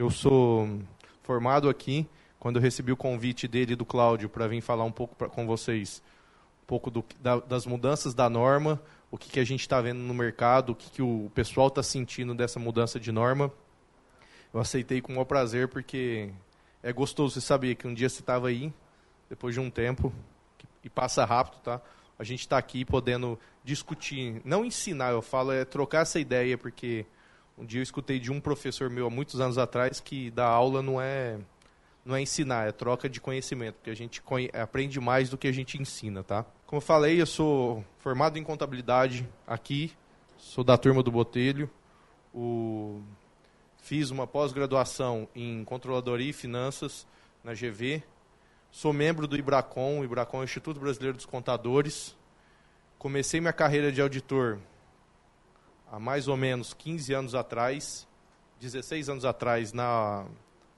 Eu sou formado aqui. Quando eu recebi o convite dele e do Cláudio para vir falar um pouco pra, com vocês, um pouco do, da, das mudanças da norma, o que, que a gente está vendo no mercado, o que, que o pessoal está sentindo dessa mudança de norma, eu aceitei com o maior prazer, porque é gostoso você saber que um dia você estava aí, depois de um tempo, e passa rápido, tá? A gente está aqui podendo discutir, não ensinar, eu falo, é trocar essa ideia, porque um dia eu escutei de um professor meu há muitos anos atrás que dar aula não é não é ensinar, é troca de conhecimento, porque a gente aprende mais do que a gente ensina, tá? Como eu falei, eu sou formado em contabilidade aqui, sou da turma do Botelho, o... fiz uma pós-graduação em controladoria e finanças na GV, sou membro do IBRACON, o IBRACON é o Instituto Brasileiro dos Contadores, comecei minha carreira de auditor há mais ou menos 15 anos atrás, 16 anos atrás, na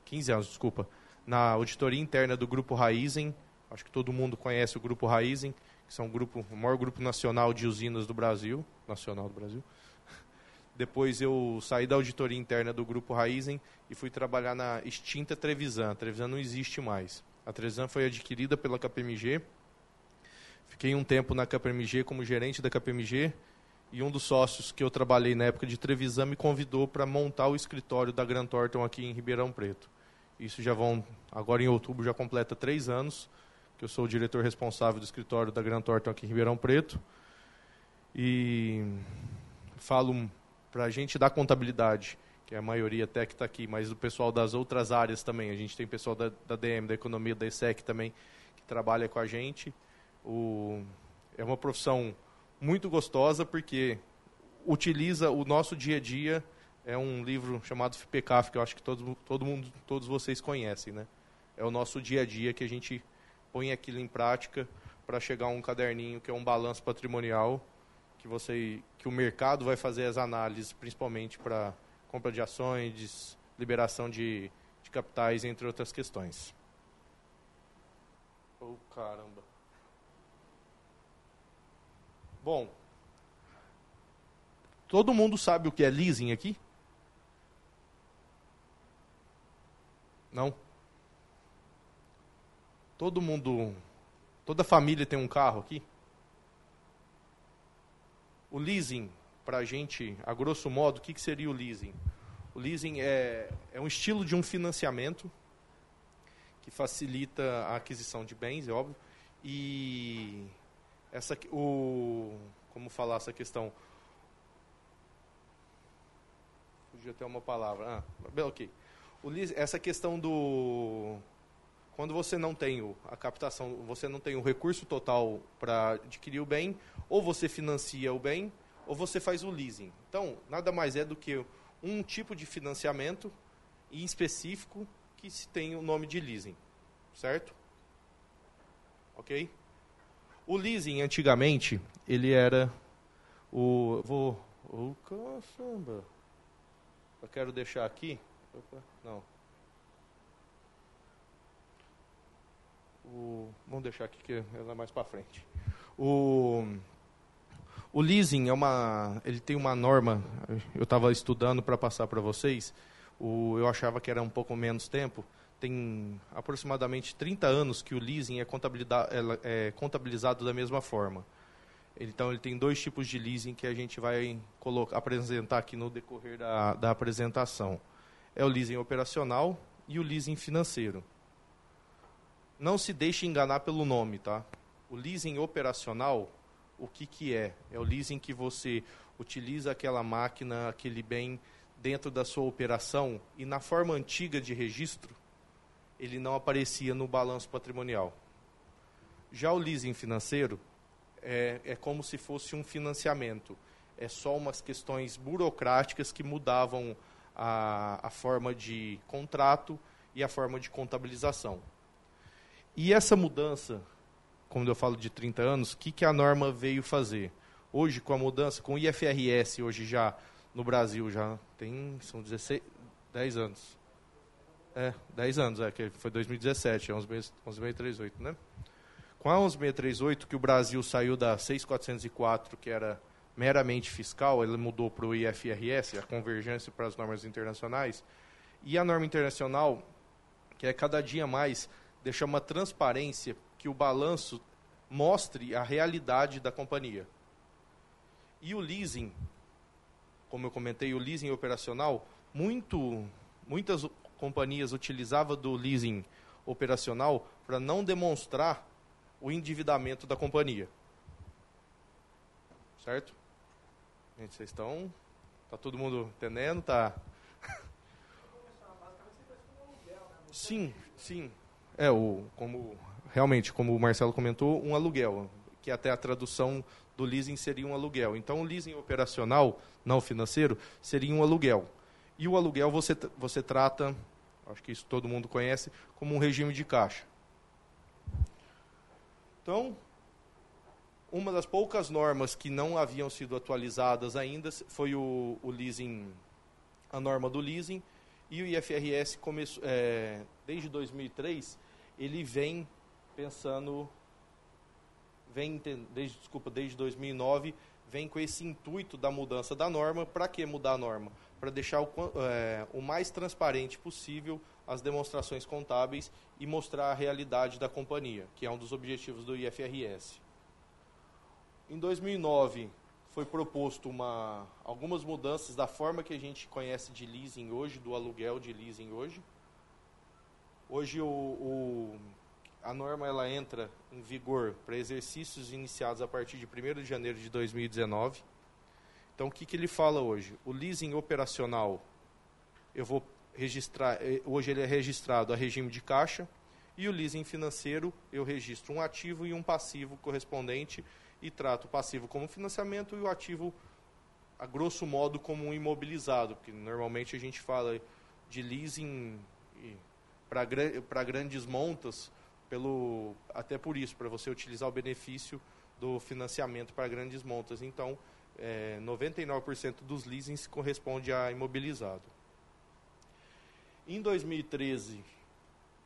15 anos, desculpa, na auditoria interna do Grupo Raizen. Acho que todo mundo conhece o Grupo Raizen, que são grupo, o maior grupo nacional de usinas do Brasil, nacional do Brasil. Depois eu saí da auditoria interna do Grupo Raizen e fui trabalhar na extinta Trevisan. A Trevisan não existe mais. A Trevisan foi adquirida pela KPMG. Fiquei um tempo na KPMG como gerente da KPMG e um dos sócios que eu trabalhei na época de Trevisan me convidou para montar o escritório da Grant Thornton aqui em Ribeirão Preto. Isso já vão, agora em outubro já completa três anos que eu sou o diretor responsável do escritório da Grant Thornton aqui em Ribeirão Preto. E falo para a gente da contabilidade, que é a maioria até que está aqui, mas o pessoal das outras áreas também. A gente tem pessoal da, da DM, da economia, da ESEC também, que trabalha com a gente. O, é uma profissão muito gostosa porque utiliza o nosso dia a dia. É um livro chamado FPCAF, que eu acho que todo, todo mundo, todos vocês conhecem, né? É o nosso dia a dia que a gente põe aquilo em prática para chegar a um caderninho que é um balanço patrimonial que você que o mercado vai fazer as análises, principalmente para compra de ações, liberação de, de capitais, entre outras questões. Oh, caramba. Bom, todo mundo sabe o que é leasing aqui? Não? Todo mundo, toda família tem um carro aqui? O leasing, para a gente, a grosso modo, o que, que seria o leasing? O leasing é, é um estilo de um financiamento que facilita a aquisição de bens, é óbvio, e essa o como falar essa questão? Fugiu até uma palavra. Ah ok. O, essa questão do quando você não tem a captação você não tem o recurso total para adquirir o bem ou você financia o bem ou você faz o leasing. Então nada mais é do que um tipo de financiamento em específico que se tem o nome de leasing certo? Ok o leasing, antigamente, ele era o... Vou... Oh, caramba! Eu quero deixar aqui... Opa, não. O, vamos deixar aqui que ela é mais para frente. O, o leasing é uma, ele tem uma norma. Eu estava estudando para passar para vocês. O, eu achava que era um pouco menos tempo tem aproximadamente 30 anos que o leasing é, é contabilizado da mesma forma. Então, ele tem dois tipos de leasing que a gente vai colocar, apresentar aqui no decorrer da, da apresentação. É o leasing operacional e o leasing financeiro. Não se deixe enganar pelo nome, tá? O leasing operacional, o que, que é? É o leasing que você utiliza aquela máquina, aquele bem dentro da sua operação e na forma antiga de registro, ele não aparecia no balanço patrimonial. Já o leasing financeiro é, é como se fosse um financiamento. É só umas questões burocráticas que mudavam a, a forma de contrato e a forma de contabilização. E essa mudança, quando eu falo de 30 anos, o que, que a norma veio fazer? Hoje, com a mudança, com o IFRS, hoje já no Brasil, já tem, são 16, 10 anos. É, 10 anos, é, que foi 2017, é 11638, né? Com a 11638, que o Brasil saiu da 6404, que era meramente fiscal, ele mudou para o IFRS, a convergência para as normas internacionais, E a norma internacional, que é cada dia mais deixar uma transparência que o balanço mostre a realidade da companhia. E o leasing, como eu comentei, o leasing operacional, muito, muitas companhias utilizavam do leasing operacional para não demonstrar o endividamento da companhia. Certo? Gente, vocês estão. Tá todo mundo entendendo? Tá. Sim, sim. É, o, como realmente, como o Marcelo comentou, um aluguel, que até a tradução do leasing seria um aluguel. Então, o leasing operacional, não financeiro, seria um aluguel. E o aluguel você, você trata, acho que isso todo mundo conhece, como um regime de caixa. Então, uma das poucas normas que não haviam sido atualizadas ainda foi o, o leasing, a norma do leasing, e o IFRS começou, é, desde 2003 ele vem pensando, vem desde desculpa desde 2009 vem com esse intuito da mudança da norma. Para que mudar a norma? Para deixar o, é, o mais transparente possível as demonstrações contábeis e mostrar a realidade da companhia, que é um dos objetivos do IFRS. Em 2009, foi proposto uma, algumas mudanças da forma que a gente conhece de leasing hoje, do aluguel de leasing hoje. Hoje o, o, a norma ela entra em vigor para exercícios iniciados a partir de 1 de janeiro de 2019. Então o que, que ele fala hoje? O leasing operacional, eu vou registrar, eh, hoje ele é registrado a regime de caixa, e o leasing financeiro, eu registro um ativo e um passivo correspondente e trato o passivo como financiamento e o ativo, a grosso modo, como um imobilizado, porque normalmente a gente fala de leasing para grandes montas, pelo, até por isso, para você utilizar o benefício do financiamento para grandes montas. Então, é, 99% dos leasings corresponde a imobilizado. Em 2013,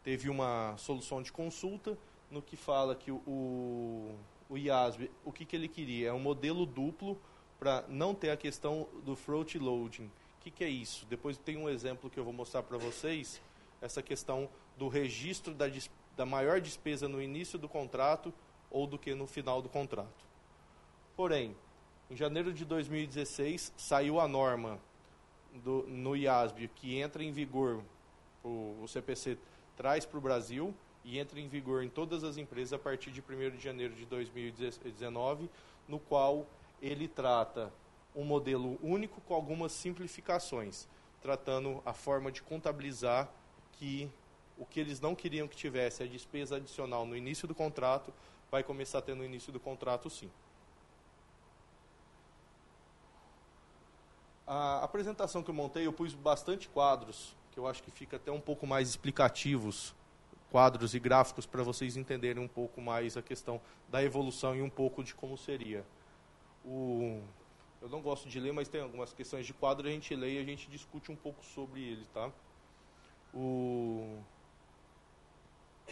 teve uma solução de consulta no que fala que o, o IASB, o que, que ele queria? É um modelo duplo para não ter a questão do float loading. O que, que é isso? Depois tem um exemplo que eu vou mostrar para vocês, essa questão do registro da, da maior despesa no início do contrato ou do que no final do contrato. Porém, em janeiro de 2016, saiu a norma do, no IASB que entra em vigor, o, o CPC traz para o Brasil, e entra em vigor em todas as empresas a partir de 1 de janeiro de 2019, no qual ele trata um modelo único com algumas simplificações, tratando a forma de contabilizar que o que eles não queriam que tivesse a despesa adicional no início do contrato, vai começar a ter no início do contrato sim. A apresentação que eu montei, eu pus bastante quadros, que eu acho que fica até um pouco mais explicativos quadros e gráficos para vocês entenderem um pouco mais a questão da evolução e um pouco de como seria. O, eu não gosto de ler, mas tem algumas questões de quadro, a gente lê e a gente discute um pouco sobre ele. Tá? O,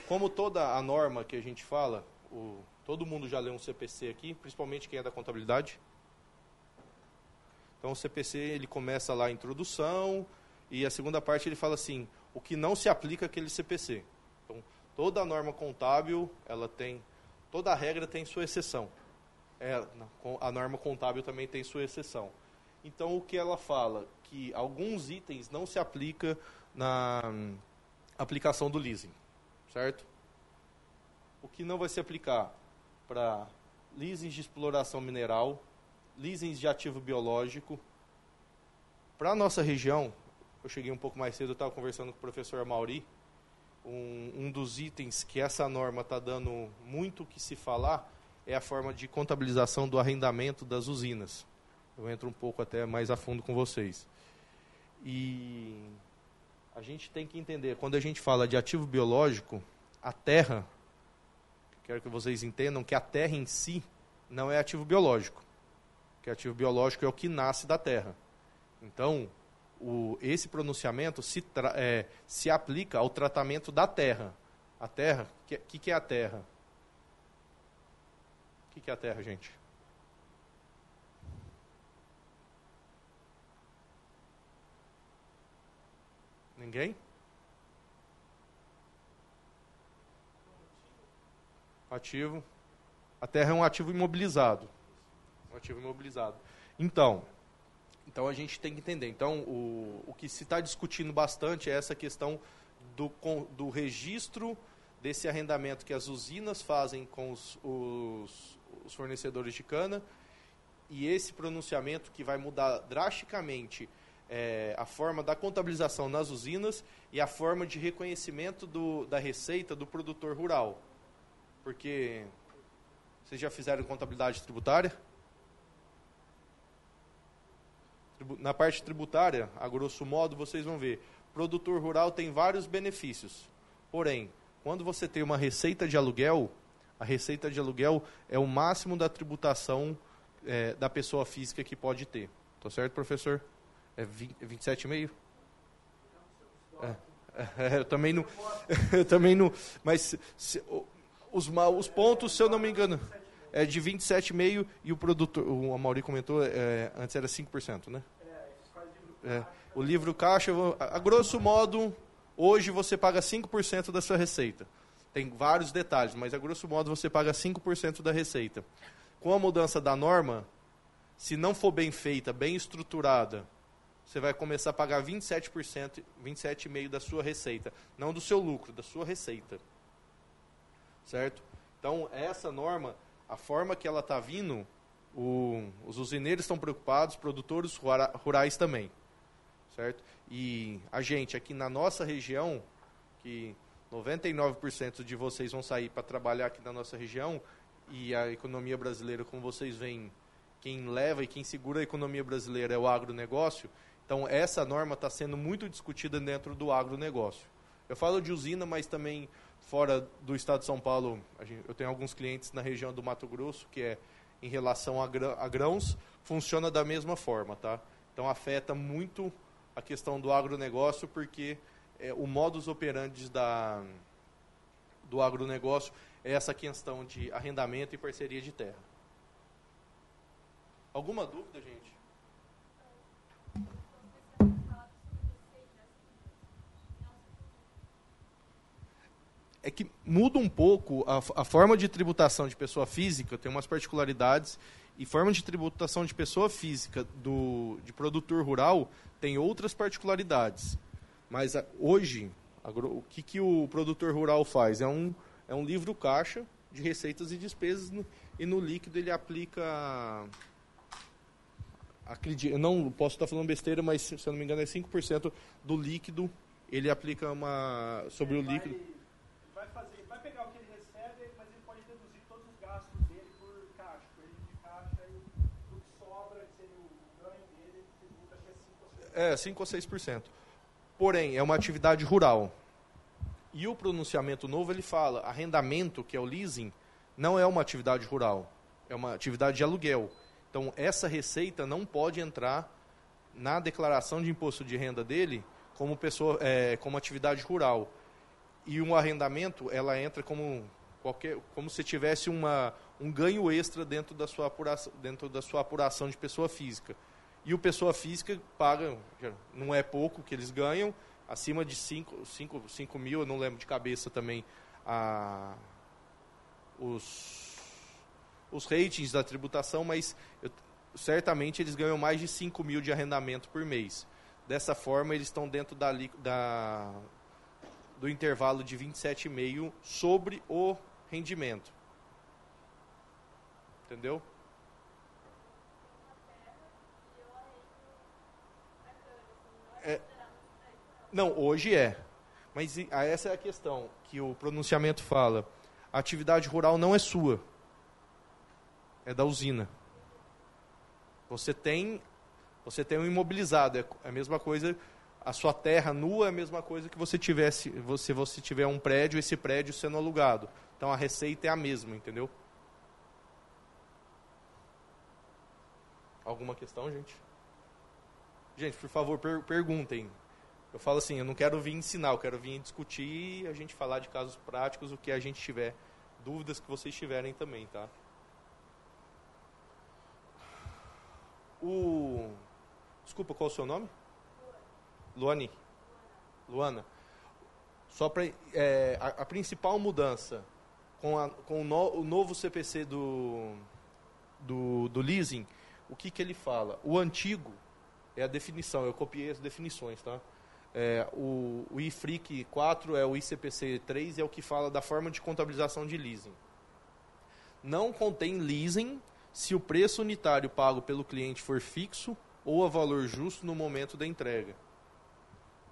como toda a norma que a gente fala, o, todo mundo já leu um CPC aqui, principalmente quem é da contabilidade. Então o CPC ele começa lá a introdução e a segunda parte ele fala assim, o que não se aplica àquele CPC. Então, toda norma contábil, ela tem, toda regra tem sua exceção. É, a norma contábil também tem sua exceção. Então, o que ela fala? Que alguns itens não se aplica na hum, aplicação do leasing, certo? O que não vai se aplicar para leasings de exploração mineral, leasings de ativo biológico. Para a nossa região, eu cheguei um pouco mais cedo, eu estava conversando com o professor Mauri, um, um dos itens que essa norma está dando muito o que se falar é a forma de contabilização do arrendamento das usinas. Eu entro um pouco até mais a fundo com vocês. E a gente tem que entender, quando a gente fala de ativo biológico, a terra, quero que vocês entendam que a terra em si não é ativo biológico. Que ativo biológico é o que nasce da terra. Então, o, esse pronunciamento se, é, se aplica ao tratamento da terra. A terra, o que, que, que, é a terra? O que, que é a terra, gente? Ninguém? Ativo. A terra é um ativo imobilizado. Ativo imobilizado. Então, então a gente tem que entender. Então, o, o que se está discutindo bastante é essa questão do, do registro desse arrendamento que as usinas fazem com os, os, os fornecedores de cana e esse pronunciamento que vai mudar drasticamente é, a forma da contabilização nas usinas e a forma de reconhecimento do, da receita do produtor rural. Porque vocês já fizeram contabilidade tributária? Na parte tributária, a grosso modo, vocês vão ver, produtor rural tem vários benefícios. Porém, quando você tem uma receita de aluguel, a receita de aluguel é o máximo da tributação é, da pessoa física que pode ter. Tá certo, professor? É 27,5? É, é, eu também não. eu também não. Mas se, os, os pontos, se eu não me engano, é de 27,5% e o produtor, o Amauri comentou, é, antes era 5%, né? É, o livro caixa, a, grosso modo, hoje você paga 5% da sua receita. Tem vários detalhes, mas a grosso modo você paga 5% da receita. Com a mudança da norma, se não for bem feita, bem estruturada, você vai começar a pagar 27%, 27,5% da sua receita. Não do seu lucro, da sua receita. Certo? Então, essa norma, a forma que ela está vindo, o, os usineiros estão preocupados, produtores rurais também. Certo? E a gente aqui na nossa região, que 99% de vocês vão sair para trabalhar aqui na nossa região, e a economia brasileira, como vocês veem, quem leva e quem segura a economia brasileira é o agronegócio, então, essa norma está sendo muito discutida dentro do agronegócio. Eu falo de usina, mas também fora do estado de São Paulo, eu tenho alguns clientes na região do Mato Grosso, que é em relação a, grãos, funciona da mesma forma. Tá? Então, afeta muito a questão do agronegócio, porque é, o modus operandi da, do agronegócio é essa questão de arrendamento e parceria de terra. Alguma dúvida, gente? É que muda um pouco a, a, forma de tributação de pessoa física, tem umas particularidades, e forma de tributação de pessoa física do, de produtor rural tem outras particularidades. Mas a, hoje, o que, que o produtor rural faz? É um, é um livro caixa de receitas e despesas, no, e no líquido ele aplica. Acredito, não posso estar falando besteira, mas se eu não me engano é 5% do líquido, ele aplica uma. sobre o líquido É, 5 ou 6%. Porém, é uma atividade rural. E o pronunciamento novo, ele fala, arrendamento, que é o leasing, não é uma atividade rural, é uma atividade de aluguel. Então, essa receita não pode entrar na declaração de imposto de renda dele como, pessoa, é, como atividade rural. E um arrendamento, ela entra como, qualquer, como se tivesse uma, um ganho extra dentro da, sua apuração, dentro da sua apuração de pessoa física. E o pessoa física paga, não é pouco que eles ganham, acima de 5 cinco, cinco mil, eu não lembro de cabeça também, a, os, os ratings da tributação, mas eu, certamente eles ganham mais de 5 mil de arrendamento por mês. Dessa forma, eles estão dentro da, da, do intervalo de 27,5 sobre o rendimento. Entendeu? É, não, hoje é. Mas essa é a questão que o pronunciamento fala. A atividade rural não é sua. É da usina. Você tem, você tem um imobilizado. É a mesma coisa. A sua terra nua é a mesma coisa que você tivesse, se você tiver um prédio, esse prédio sendo alugado. Então a receita é a mesma, entendeu? Alguma questão, gente? Gente, por favor, per perguntem. Eu falo assim, eu não quero vir ensinar, eu quero vir discutir a gente falar de casos práticos, o que a gente tiver. Dúvidas que vocês tiverem também, tá? O... Desculpa, qual é o seu nome? Luani. Luana, só para é, a, a, principal mudança com, a, com o, no, o, novo CPC do, do, do leasing, o que, que ele fala? O antigo é a definição, eu copiei as definições, tá? É, o, o IFRIC 4 é o ICPC 3 é o que fala da forma de contabilização de leasing. Não contém leasing se o preço unitário pago pelo cliente for fixo ou a valor justo no momento da entrega.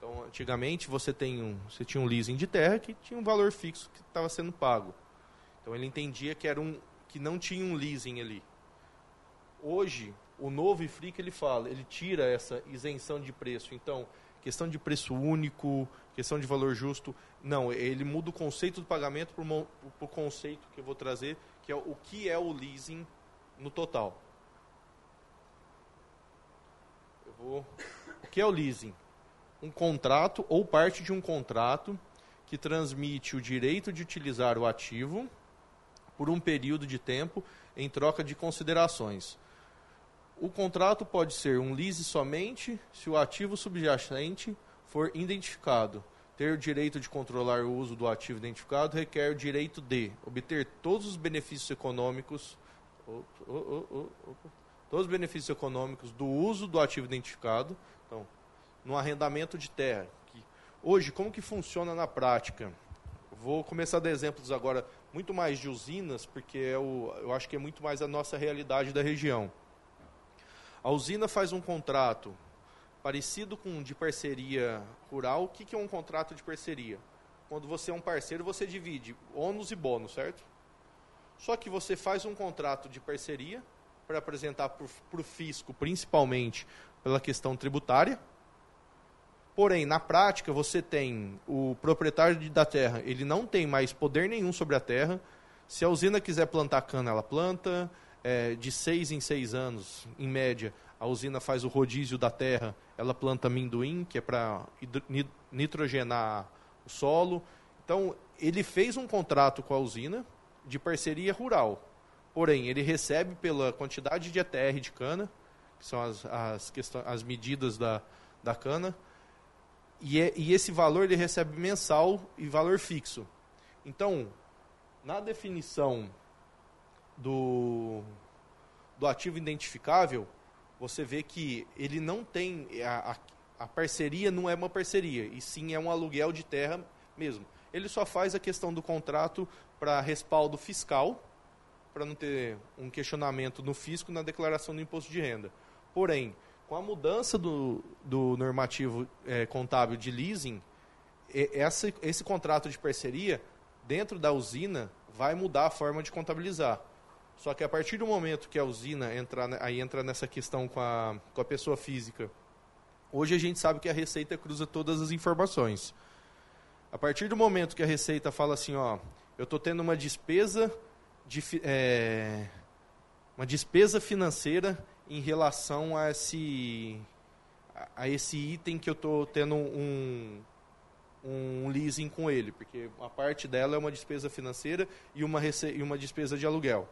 Então, antigamente você tem um, você tinha um leasing de terra que tinha um valor fixo que estava sendo pago. Então ele entendia que era um que não tinha um leasing ali. Hoje, o novo IFRIC ele fala, ele tira essa isenção de preço. Então, questão de preço único, questão de valor justo. Não, ele muda o conceito do pagamento para o conceito que eu vou trazer, que é o que é o leasing no total. Eu vou... O que é o leasing? Um contrato ou parte de um contrato que transmite o direito de utilizar o ativo por um período de tempo em troca de considerações. O contrato pode ser um lease somente se o ativo subjacente for identificado. Ter o direito de controlar o uso do ativo identificado requer o direito de obter todos os benefícios econômicos todos os benefícios econômicos do uso do ativo identificado. Então, no arrendamento de terra. Hoje, como que funciona na prática? Vou começar a dar exemplos agora muito mais de usinas, porque é o, eu acho que é muito mais a nossa realidade da região. A usina faz um contrato parecido com de parceria rural. O que, que é um contrato de parceria? Quando você é um parceiro, você divide ônus e bônus, certo? Só que você faz um contrato de parceria para apresentar para o fisco, principalmente pela questão tributária. Porém, na prática, você tem o proprietário da terra, ele não tem mais poder nenhum sobre a terra. Se a usina quiser plantar cana, ela planta é, de seis em seis anos, em média, a usina faz o rodízio da terra, ela planta amendoim, que é para nitrogenar o solo. Então, ele fez um contrato com a usina de parceria rural. Porém, ele recebe pela quantidade de ETR de cana, que são as, as, as medidas da, da cana, e, é, e esse valor ele recebe mensal e valor fixo. Então, na definição do, do ativo identificável, você vê que ele não tem. A, a, a, parceria não é uma parceria, e sim é um aluguel de terra mesmo. Ele só faz a questão do contrato para respaldo fiscal, para não ter um questionamento no fisco na declaração do imposto de renda. Porém, com a mudança do, do normativo é, contábil de leasing, esse, esse contrato de parceria, dentro da usina, vai mudar a forma de contabilizar. Só que a partir do momento que a usina entra, aí entra nessa questão com a, com a pessoa física, hoje a gente sabe que a Receita cruza todas as informações. A partir do momento que a Receita fala assim, ó, eu estou tendo uma despesa, de, é, uma despesa financeira em relação a esse, a esse item que eu estou tendo um, um leasing com ele, porque a parte dela é uma despesa financeira e uma, e uma despesa de aluguel.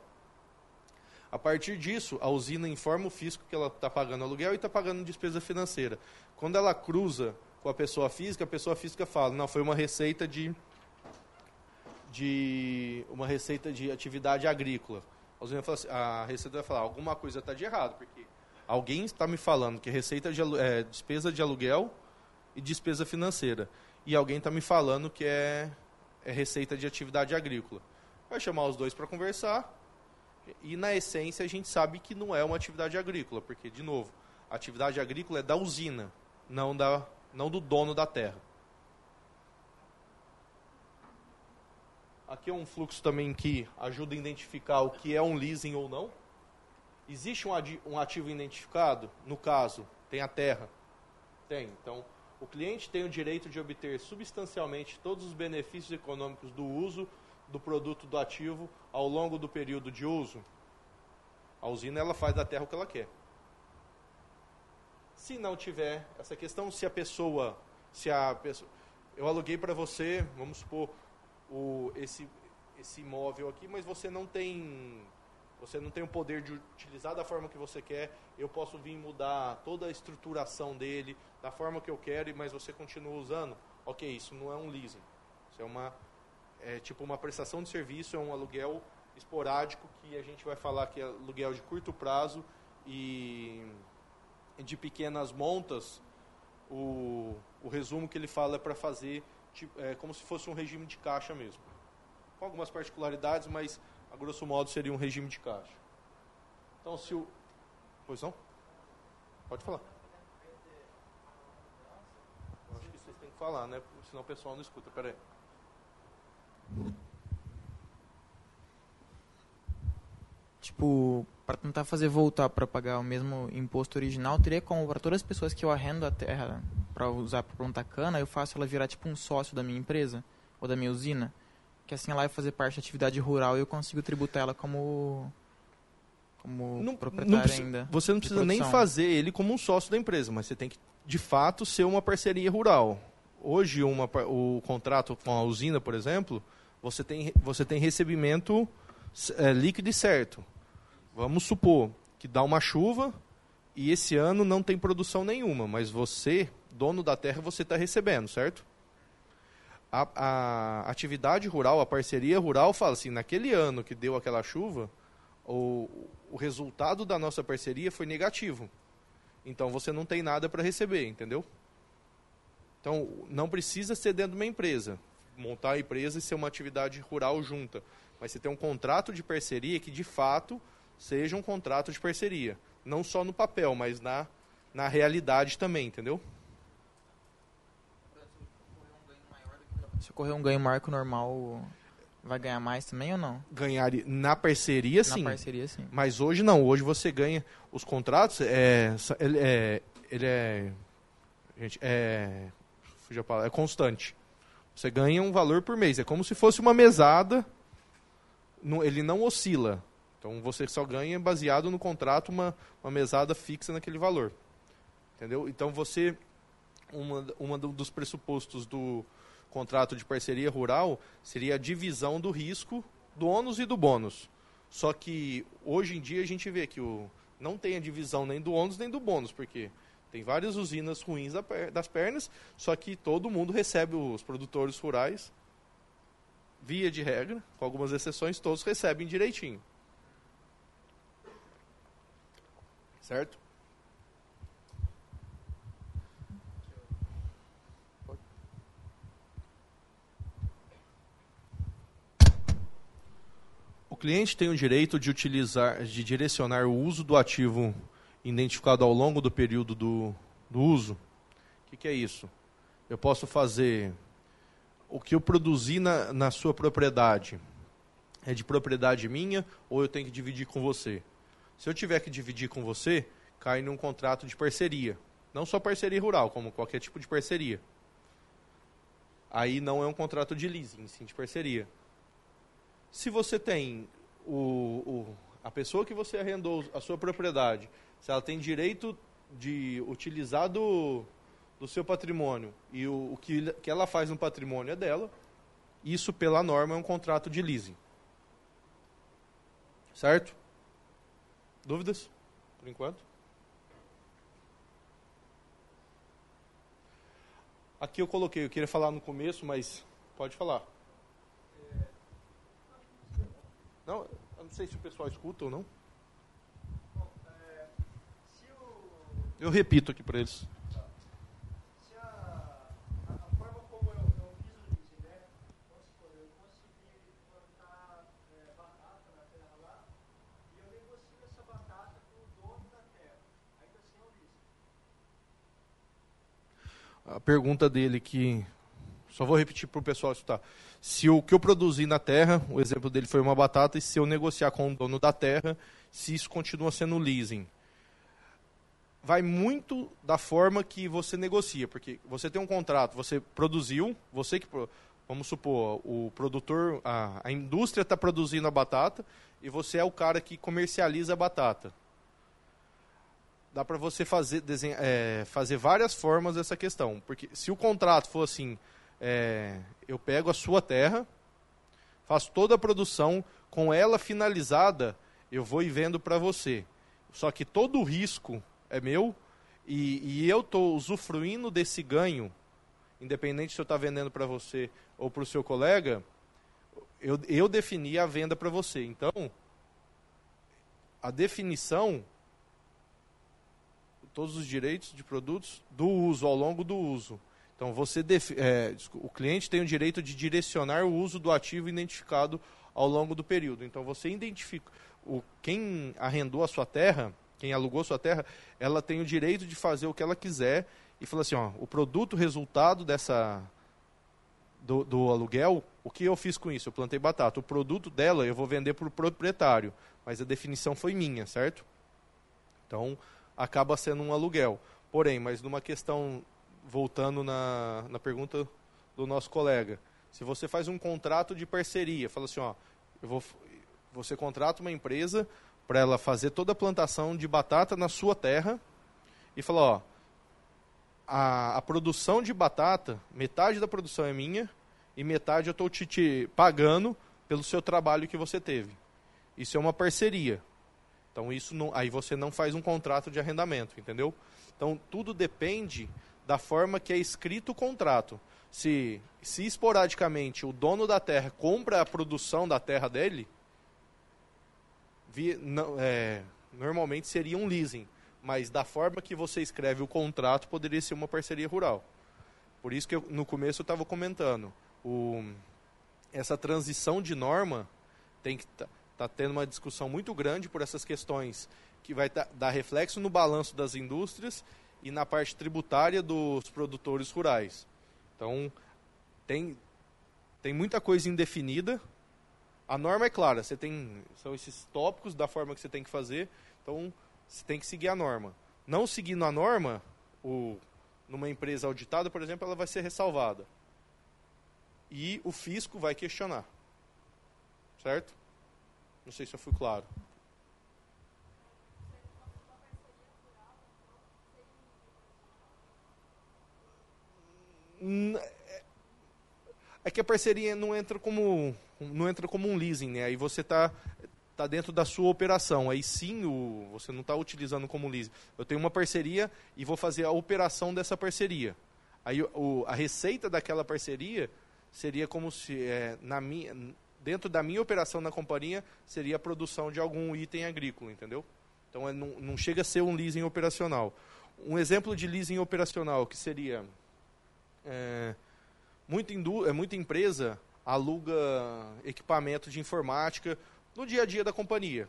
A partir disso, a usina informa o fisco que ela está pagando aluguel e está pagando despesa financeira. Quando ela cruza com a pessoa física, a pessoa física fala, não, foi uma receita de, de uma receita de atividade agrícola. Assim, a receita vai falar, alguma coisa está de errado, porque alguém está me falando que receita de é, despesa de aluguel e despesa financeira. E alguém está me falando que é, é receita de atividade agrícola. Vai chamar os dois para conversar, e na essência a gente sabe que não é uma atividade agrícola, porque, de novo, a atividade agrícola é da usina, não, da, não do dono da terra. Aqui é um fluxo também que ajuda a identificar o que é um leasing ou não. Existe um ativo identificado? No caso, tem a terra. Tem. Então, o cliente tem o direito de obter substancialmente todos os benefícios econômicos do uso do produto do ativo ao longo do período de uso, a usina ela faz da terra o que ela quer. Se não tiver essa questão, se a pessoa, se a pessoa, eu aluguei para você, vamos supor, o, esse esse imóvel aqui, mas você não tem você não tem o poder de utilizar da forma que você quer, eu posso vir mudar toda a estruturação dele da forma que eu quero, mas você continua usando. ok, isso não é um leasing. Isso é uma é tipo uma prestação de serviço, é um aluguel esporádico que a gente vai falar que é aluguel de curto prazo e de pequenas montas. O, o resumo que ele fala é para fazer tipo, é, como se fosse um regime de caixa mesmo. Com algumas particularidades, mas a grosso modo seria um regime de caixa. Então, se o. Pois não? Pode falar. Eu acho que vocês têm que falar, né? Senão o pessoal não escuta. Peraí. Tipo, para tentar fazer voltar para pagar o mesmo imposto original, teria como para todas as pessoas que eu arrendo a terra para usar para plantar cana, eu faço ela virar tipo um sócio da minha empresa ou da minha usina, que assim ela vai fazer parte da atividade rural e eu consigo tributar ela como como não, proprietário não precisa, ainda. Você não precisa nem fazer ele como um sócio da empresa, mas você tem que de fato ser uma parceria rural. Hoje uma, o contrato com a usina, por exemplo, você tem, você tem recebimento é, líquido e certo. Vamos supor que dá uma chuva e esse ano não tem produção nenhuma, mas você, dono da terra, você está recebendo, certo? A, a, atividade rural, a parceria rural fala assim, naquele ano que deu aquela chuva, o, o resultado da nossa parceria foi negativo. Então você não tem nada para receber, entendeu? Então não precisa ser dentro de uma empresa montar a empresa e ser uma atividade rural junta. Mas você tem um contrato de parceria que, de fato, seja um contrato de parceria. Não só no papel, mas na, na realidade também, entendeu? Se ocorrer um ganho marco normal, vai ganhar mais também ou não? Ganhar na parceria, sim. Na parceria, sim. Mas hoje não. Hoje você ganha os contratos. É, ele é, ele é, gente, é, é constante. Você ganha um valor por mês. É como se fosse uma mesada. Ele não oscila. Então você só ganha baseado no contrato uma, uma mesada fixa naquele valor. Entendeu? Então você. Uma, uma dos pressupostos do contrato de parceria rural seria a divisão do risco do ônus e do bônus. Só que hoje em dia a gente vê que o, não tem a divisão nem do ônus nem do bônus, porque tem várias usinas ruins das pernas, só que todo mundo recebe, os produtores rurais, via de regra, com algumas exceções, todos recebem direitinho. Certo? Cliente tem o direito de utilizar, de direcionar o uso do ativo identificado ao longo do período do, do uso. O que, que é isso? Eu posso fazer o que eu produzi na, na sua propriedade é de propriedade minha ou eu tenho que dividir com você? Se eu tiver que dividir com você, cai num contrato de parceria. Não só parceria rural, como qualquer tipo de parceria. Aí não é um contrato de leasing, sim de parceria. Se você tem o, o, a pessoa que você arrendou a sua propriedade se ela tem direito de utilizar do, do seu patrimônio e o, o que, que ela faz no patrimônio é dela, isso, pela norma, é um contrato de leasing. Certo? Dúvidas? Por enquanto? Aqui eu coloquei, eu queria falar no começo, mas pode falar. Não, eu não sei se o pessoal escuta ou não. Eu repito aqui para eles. a pergunta dele que só vou repetir para o pessoal escutar. Se o que eu produzi na terra, o exemplo dele foi uma batata, e se eu negociar com o dono da terra, se isso continua sendo leasing vai muito da forma que você negocia, porque você tem um contrato, você produziu, você que vamos supor, o produtor, a, a indústria está produzindo a batata e você é o cara que comercializa a batata. Dá para você fazer, desenha, é, fazer várias formas dessa questão, porque se o contrato for assim, é, eu pego a sua terra, faço toda a produção, com ela finalizada, eu vou e vendo para você. Só que todo o risco é meu e, e eu estou usufruindo desse ganho independente se eu estou tá vendendo para você ou para o seu colega, eu, eu defini a venda para você. Então, a definição, todos os direitos de produtos do uso, ao longo do uso. Então, você é, o cliente tem o direito de direcionar o uso do ativo identificado ao longo do período. Então, você identifica. O, quem arrendou a sua terra, quem alugou a sua terra, ela tem o direito de fazer o que ela quiser e falar assim: ó, o produto resultado dessa do, do, aluguel, o que eu fiz com isso? Eu plantei batata. O produto dela eu vou vender para o proprietário, mas a definição foi minha, certo? Então, acaba sendo um aluguel. Porém, mas numa questão, voltando na, na pergunta do nosso colega, se você faz um contrato de parceria, fala assim, ó, eu vou, você contrata uma empresa para ela fazer toda a plantação de batata na sua terra e fala, ó, a, a produção de batata, metade da produção é minha e metade eu estou te, te pagando pelo seu trabalho que você teve. Isso é uma parceria. Então isso não, aí você não faz um contrato de arrendamento, entendeu? Então tudo depende da forma que é escrito o contrato. Se, se esporadicamente o dono da terra compra a produção da terra dele, via, não, é, normalmente seria um leasing mas da forma que você escreve o contrato poderia ser uma parceria rural. Por isso que eu, no começo eu estava comentando, o, essa transição de norma tem que tá, tá, tendo uma discussão muito grande por essas questões que vai tá, dar reflexo no balanço das indústrias e na parte tributária dos produtores rurais. Então tem tem muita coisa indefinida. A norma é clara, você tem são esses tópicos da forma que você tem que fazer. Então você tem que seguir a norma. Não seguindo a norma, o, numa empresa auditada, por exemplo, ela vai ser ressalvada. E o fisco vai questionar. Certo? Não sei se eu fui claro. É, que a parceria não entra como não entra como um leasing, né? Aí você está está dentro da sua operação. Aí sim, o, você não está utilizando como lease. Eu tenho uma parceria e vou fazer a operação dessa parceria. Aí o, a receita daquela parceria seria como se, é, na minha, dentro da minha operação na companhia, seria a produção de algum item agrícola, entendeu? Então é, não, não chega a ser um leasing operacional. Um exemplo de leasing operacional que seria é, muita, é, muita empresa aluga equipamento de informática no dia a dia da companhia.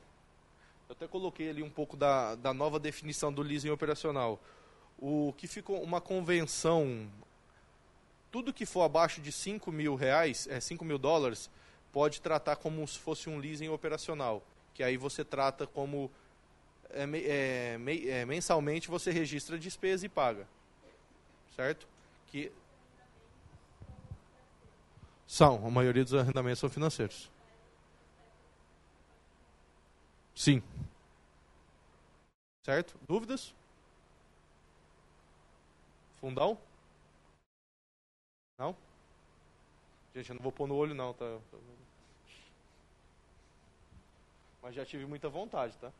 Eu até coloquei ali um pouco da, da nova definição do leasing operacional. O que ficou uma convenção, tudo que for abaixo de 5 mil reais, é, 5 mil dólares, pode tratar como se fosse um leasing operacional. Que aí você trata como é, é, é, mensalmente você registra a despesa e paga. Certo? Que são, a maioria dos arrendamentos são financeiros. Sim. Certo? Dúvidas? Fundão? Não? Gente, eu não vou pôr no olho não, tá? Mas já tive muita vontade, tá?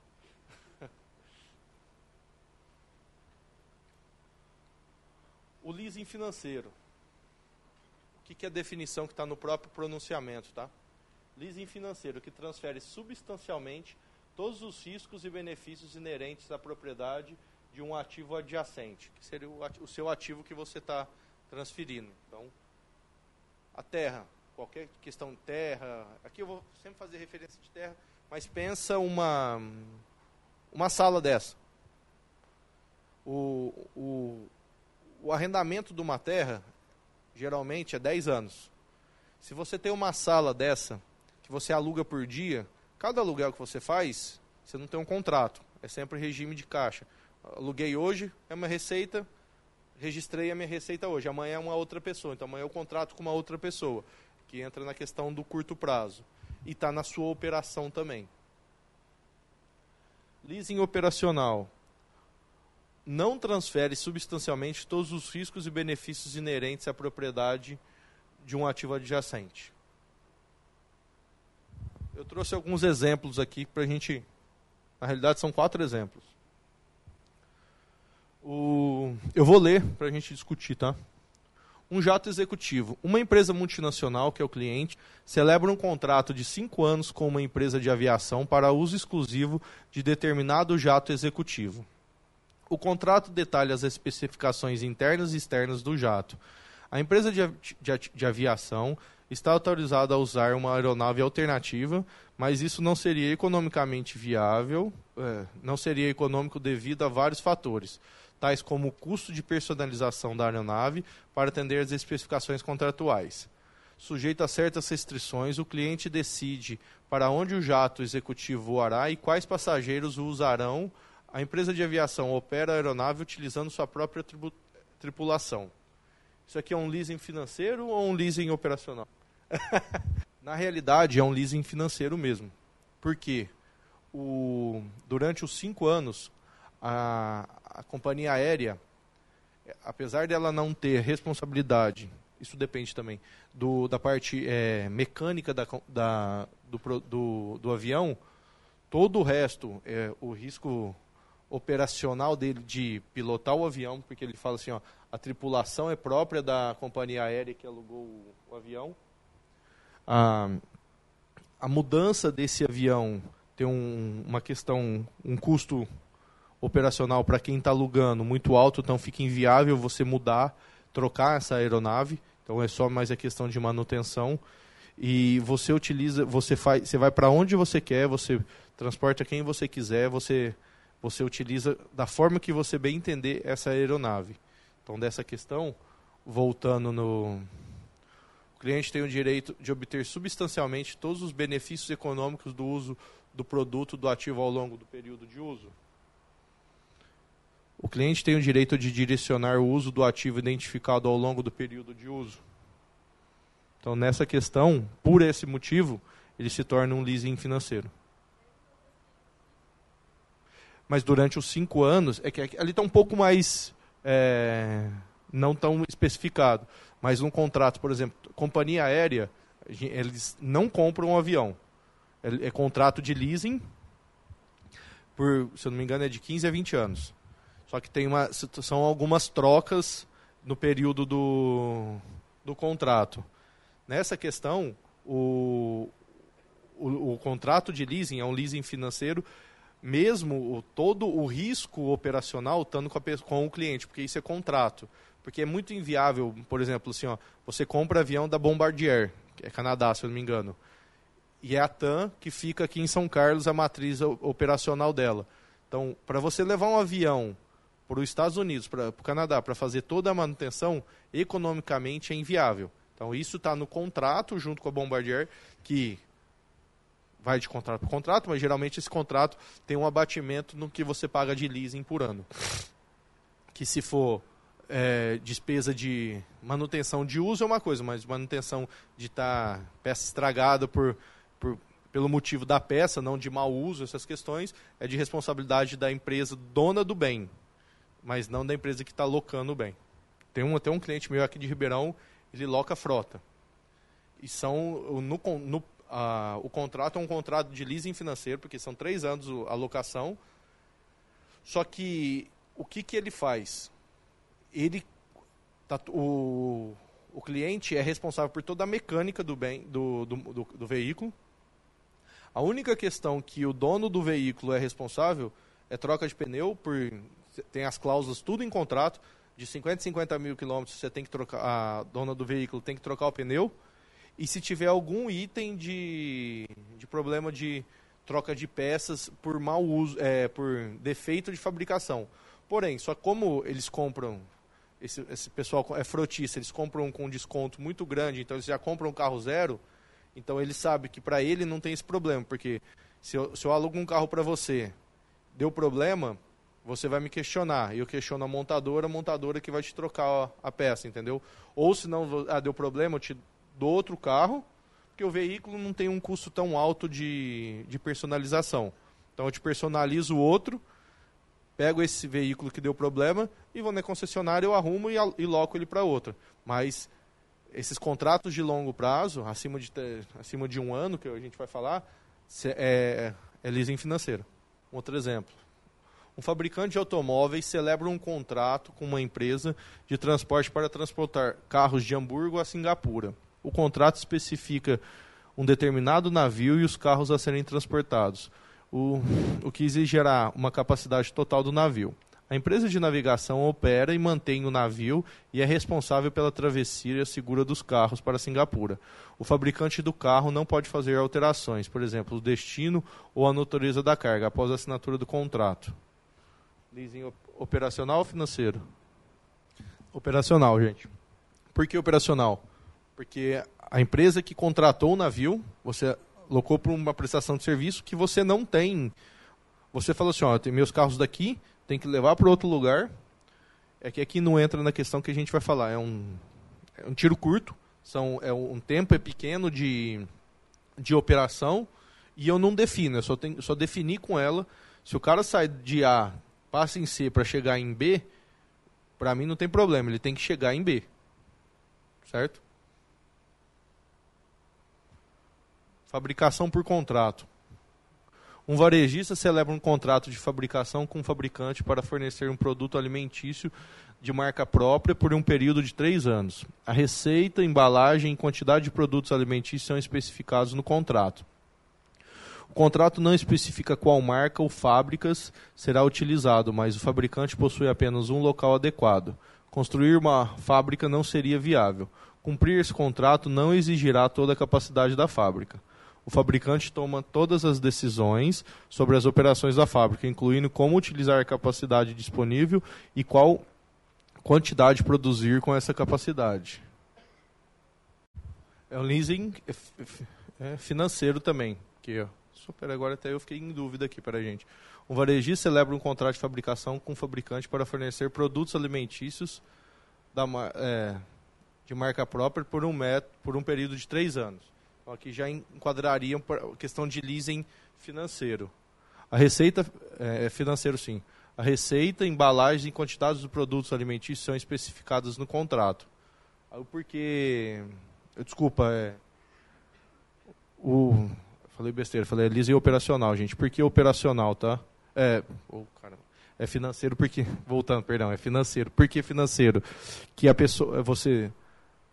o leasing financeiro. O que, que é a definição que está no próprio pronunciamento, tá? Leasing financeiro que transfere substancialmente todos os riscos e benefícios inerentes à propriedade de um ativo adjacente, que seria o, ativo, o seu ativo que você está transferindo. Então, a terra, qualquer questão de terra, aqui eu vou sempre fazer referência de terra, mas pensa uma, uma sala dessa. O, o, o arrendamento de uma terra, geralmente, é 10 anos. Se você tem uma sala dessa, que você aluga por dia, Cada aluguel que você faz, você não tem um contrato. É sempre regime de caixa. Aluguei hoje, é uma receita, registrei a minha receita hoje. Amanhã é uma outra pessoa. Então amanhã eu contrato com uma outra pessoa, que entra na questão do curto prazo. E está na sua operação também. Leasing operacional. Não transfere substancialmente todos os riscos e benefícios inerentes à propriedade de um ativo adjacente. Eu trouxe alguns exemplos aqui para a gente. Na realidade, são quatro exemplos. O, eu vou ler para a gente discutir, tá? Um jato executivo. Uma empresa multinacional, que é o cliente, celebra um contrato de cinco anos com uma empresa de aviação para uso exclusivo de determinado jato executivo. O contrato detalha as especificações internas e externas do jato. A empresa de, de, de aviação está autorizada a usar uma aeronave alternativa, mas isso não seria economicamente viável, é, não seria econômico devido a vários fatores tais como o custo de personalização da aeronave para atender às especificações contratuais. Sujeito a certas restrições, o cliente decide para onde o jato executivo voará e quais passageiros o usarão. A empresa de aviação opera a aeronave utilizando sua própria tripulação. Isso aqui é um leasing financeiro ou um leasing operacional? Na realidade, é um leasing financeiro mesmo. Por quê? O, durante os cinco anos, a, a companhia aérea, apesar dela não ter responsabilidade, isso depende também, do, da parte é, mecânica da, da, do, do, do, avião, todo o resto, é, o risco operacional dele de pilotar o avião, porque ele fala assim, ó, a tripulação é própria da companhia aérea que alugou o, o avião. A, a mudança desse avião tem um, uma questão, um custo operacional para quem está alugando muito alto, então fica inviável você mudar, trocar essa aeronave. Então é só mais a questão de manutenção. E você utiliza, você faz, você vai para onde você quer, você transporta quem você quiser, você você utiliza da forma que você bem entender essa aeronave. Então dessa questão, voltando no o cliente tem o direito de obter substancialmente todos os benefícios econômicos do uso do produto do ativo ao longo do período de uso. O cliente tem o direito de direcionar o uso do ativo identificado ao longo do período de uso. Então, nessa questão, por esse motivo, ele se torna um leasing financeiro. Mas durante os cinco anos, é que ali está um pouco mais. É, não tão especificado. Mas um contrato, por exemplo, companhia aérea, eles não compram um avião. É, é contrato de leasing, por, se eu não me engano, é de 15 a 20 anos. Só que tem uma, são algumas trocas no período do, do contrato. Nessa questão, o, o, o, contrato de leasing é um leasing financeiro, mesmo o, todo o risco operacional estando com, a, com o cliente, porque isso é contrato. Porque é muito inviável, por exemplo, assim, ó, você compra avião da Bombardier, que é Canadá, se eu não me engano, e é a TAM que fica aqui em São Carlos, a matriz operacional dela. Então, para você levar um avião para os Estados Unidos, para o Canadá, para fazer toda a manutenção, economicamente é inviável. Então isso está no contrato junto com a Bombardier, que vai de contrato para contrato, mas geralmente esse contrato tem um abatimento no que você paga de leasing por ano. Que se for é, despesa de manutenção de uso é uma coisa, mas manutenção de estar tá peça estragada por, por, pelo motivo da peça, não de mau uso, essas questões, é de responsabilidade da empresa dona do bem mas não da empresa que está locando o bem. Tem um, tem um cliente meu aqui de Ribeirão, ele loca frota. E são, no, no, a, o contrato é um contrato de leasing financeiro, porque são três anos a locação. Só que o que, que ele faz? Ele, tá, o, o cliente é responsável por toda a mecânica do, bem, do, do, do, do veículo. A única questão que o dono do veículo é responsável é troca de pneu por tem as cláusulas tudo em contrato, de 50 50 mil quilômetros você tem que trocar, a dona do veículo tem que trocar o pneu, e se tiver algum item de, de problema de troca de peças por mau uso, é, por defeito de fabricação. Porém, só como eles compram, esse, esse pessoal é frotista, eles compram com desconto muito grande, então eles já compram um carro zero, então ele sabe que para ele não tem esse problema, porque se eu, se eu alugo um carro para você, deu problema, você vai me questionar. E eu questiono a montadora, a montadora que vai te trocar a peça, entendeu? Ou se não ah, deu problema, eu te dou outro carro, porque o veículo não tem um custo tão alto de, de personalização. Então eu te personalizo outro, pego esse veículo que deu problema e vou na concessionária, eu arrumo e, e loco ele para outra. Mas esses contratos de longo prazo, acima de, acima de um ano, que a gente vai falar, é, é leasing financeiro. Um outro exemplo Um fabricante de automóveis celebra um contrato com uma empresa de transporte para transportar carros de Hamburgo a Singapura. O contrato especifica um determinado navio e os carros a serem transportados, o, o que exigirá uma capacidade total do navio. A empresa de navegação opera e mantém o navio e é responsável pela travessia segura dos carros para Singapura. O fabricante do carro não pode fazer alterações, por exemplo, o destino ou a natureza da carga, após a assinatura do contrato. Leasing operacional ou financeiro? Operacional, gente. Por que operacional? Porque a empresa que contratou o navio, você locou para uma prestação de serviço que você não tem. Você falou assim, ó, tem meus carros daqui, tem que levar para outro lugar. É que aqui não entra na questão que a gente vai falar. É um, é um tiro curto, são, é um tempo é pequeno de, de operação e eu não defino, eu só, tenho, só defini com ela. Se o cara sai de A passa em C para chegar em B, para mim não tem problema, ele tem que chegar em B. Certo? Fabricação por contrato. Um varejista celebra um contrato de fabricação com um fabricante para fornecer um produto alimentício de marca própria por um período de três anos. A receita, embalagem e quantidade de produtos alimentícios são especificados no contrato. O contrato não especifica qual marca ou fábricas será utilizado, mas o fabricante possui apenas um local adequado. Construir uma fábrica não seria viável. Cumprir esse contrato não exigirá toda a capacidade da fábrica. O fabricante toma todas as decisões sobre as operações da fábrica, incluindo como utilizar a capacidade disponível e qual quantidade produzir com essa capacidade. É um leasing é financeiro também, que Super, agora até eu fiquei em dúvida aqui para a gente. Um varejista celebra um contrato de fabricação com um fabricante para fornecer produtos alimentícios da, é, de marca própria por um, met, por um período de três anos. Então, aqui já enquadraria a questão de leasing financeiro. A receita é, é financeiro sim. A receita, embalagem e quantidades dos produtos alimentícios são especificadas no contrato. Porque, desculpa, é, o Falei besteira, falei leasing operacional, gente. Por que operacional, tá? É, oh, é financeiro porque voltando, perdão, é financeiro. Por que financeiro? Que a pessoa, você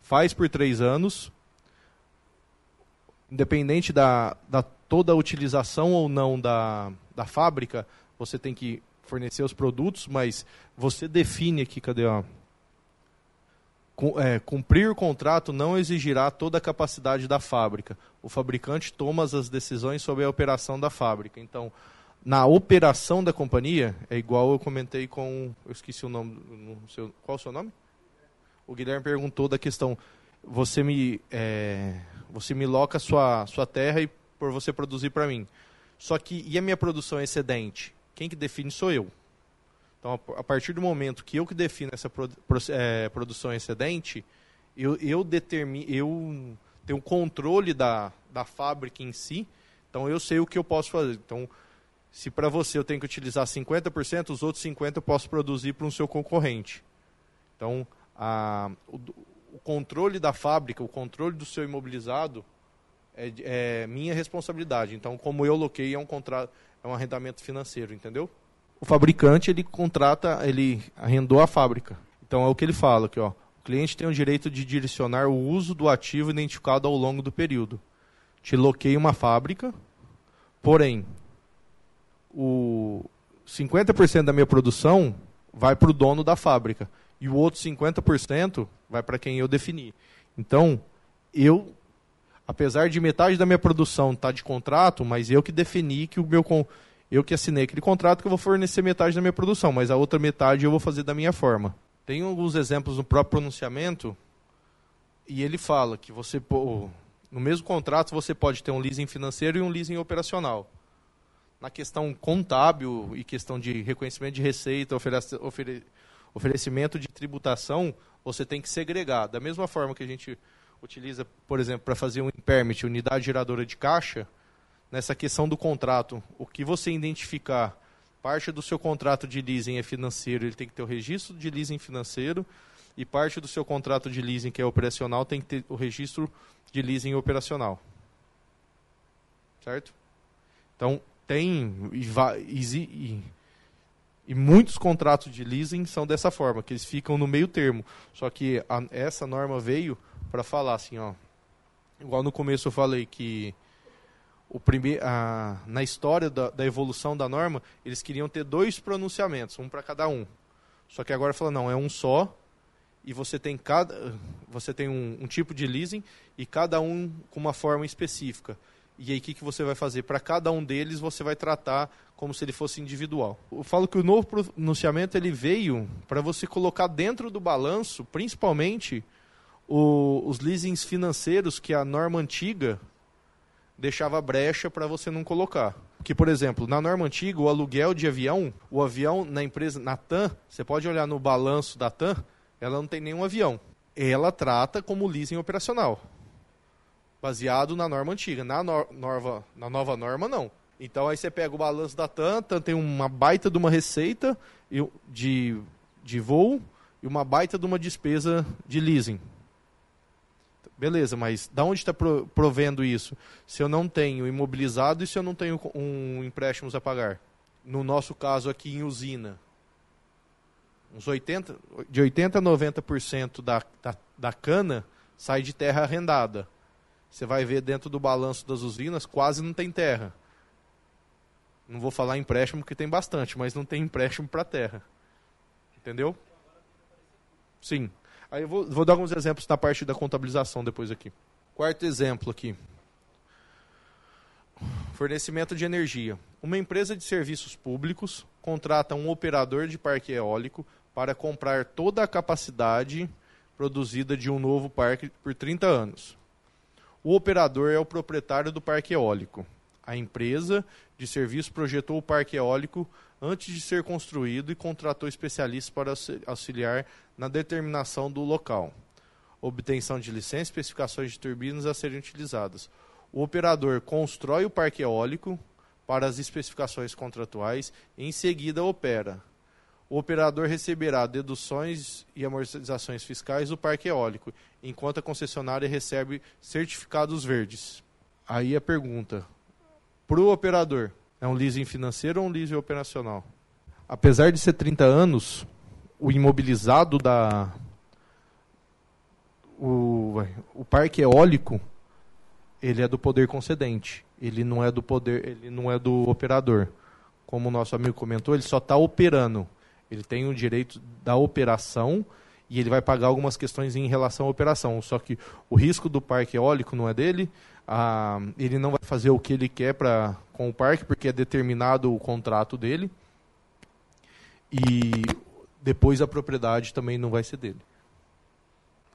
faz por três anos, independente da, da toda a utilização ou não da, da fábrica, você tem que fornecer os produtos, mas você define aqui, cadê ó? é, cumprir o contrato não exigirá toda a capacidade da fábrica. O fabricante toma as decisões sobre a operação da fábrica. Então, na operação da companhia, é igual eu comentei com. Eu esqueci o nome. Qual o seu nome? O Guilherme perguntou da questão. Você me, é, você me loca sua, sua terra e por você produzir para mim. Só que, e a minha produção excedente? Quem que define sou eu. Então, a partir do momento que eu que defino essa é, produção excedente, eu, eu determino, eu tenho controle da, da fábrica em si, então eu sei o que eu posso fazer. Então, se para você eu tenho que utilizar 50%, os outros 50% eu posso produzir para um seu concorrente. Então, a, o, o, controle da fábrica, o controle do seu imobilizado é, é minha responsabilidade. Então, como eu loquei, é um contrato, é um arrendamento financeiro, entendeu? o fabricante ele contrata, ele arrendou a fábrica. Então é o que ele fala aqui, ó. O cliente tem o direito de direcionar o uso do ativo identificado ao longo do período. Te loquei uma fábrica, porém o 50% da minha produção vai para o dono da fábrica e o outro 50% vai para quem eu defini. Então, eu apesar de metade da minha produção estar tá de contrato, mas eu que defini que o meu eu que assinei aquele contrato que eu vou fornecer metade da minha produção, mas a outra metade eu vou fazer da minha forma. Tem alguns exemplos no próprio pronunciamento e ele fala que você no mesmo contrato você pode ter um leasing financeiro e um leasing operacional. Na questão contábil e questão de reconhecimento de receita, ofere, oferecimento de tributação, você tem que segregar. Da mesma forma que a gente utiliza, por exemplo, para fazer um permit, unidade geradora de caixa, nessa questão do contrato, o que você identificar, parte do seu contrato de leasing é financeiro, ele tem que ter o registro de leasing financeiro, e parte do seu contrato de leasing que é operacional tem que ter o registro de leasing operacional. Certo? Então, tem e, e, E muitos contratos de leasing são dessa forma, que eles ficam no meio termo. Só que a, essa norma veio para falar assim, ó. Igual no começo eu falei que o primeir, a, na história da, da, evolução da norma, eles queriam ter dois pronunciamentos, um para cada um. Só que agora fala, não, é um só, e você tem, cada, você tem um, um tipo de leasing e cada um com uma forma específica. E aí o que, que você vai fazer? Para cada um deles você vai tratar como se ele fosse individual. Eu falo que o novo pronunciamento ele veio para você colocar dentro do balanço, principalmente o, os leasings financeiros que a norma antiga deixava brecha para você não colocar. Que, por exemplo, na norma antiga, o aluguel de avião, o avião na empresa, na TAM, você pode olhar no balanço da TAM, ela não tem nenhum avião. Ela trata como leasing operacional, baseado na norma antiga. Na, norma, na nova norma, não. Então aí você pega o balanço da TAM, TAM tem uma baita de uma receita de, de voo e uma baita de uma despesa de leasing. Beleza, mas da onde está provendo isso? Se eu não tenho imobilizado e se eu não tenho um empréstimo a pagar? No nosso caso aqui em usina, uns 80, de 80% a 90% da, da, da cana sai de terra arrendada. Você vai ver dentro do balanço das usinas, quase não tem terra. Não vou falar empréstimo, porque tem bastante, mas não tem empréstimo para terra. Entendeu? Sim. Aí eu vou, vou dar alguns exemplos na parte da contabilização depois aqui. Quarto exemplo aqui. Fornecimento de energia. Uma empresa de serviços públicos contrata um operador de parque eólico para comprar toda a capacidade produzida de um novo parque por 30 anos. O operador é o proprietário do parque eólico. A empresa de serviço projetou o parque eólico antes de ser construído e contratou especialistas para auxiliar na determinação do local, obtenção de licença especificações de turbinas a serem utilizadas. O operador constrói o parque eólico para as especificações contratuais e em seguida opera. O operador receberá deduções e amortizações fiscais do parque eólico, enquanto a concessionária recebe certificados verdes. Aí a pergunta: para o operador, é um leasing financeiro ou um leasing operacional? Apesar de ser 30 anos, o imobilizado da. O, o parque eólico ele é do poder concedente. Ele não é do poder, ele não é do operador. Como o nosso amigo comentou, ele só está operando. Ele tem o direito da operação e ele vai pagar algumas questões em relação à operação. Só que o risco do parque eólico não é dele, ah, ele não vai fazer o que ele quer pra, com o parque, porque é determinado o contrato dele. E depois a propriedade também não vai ser dele.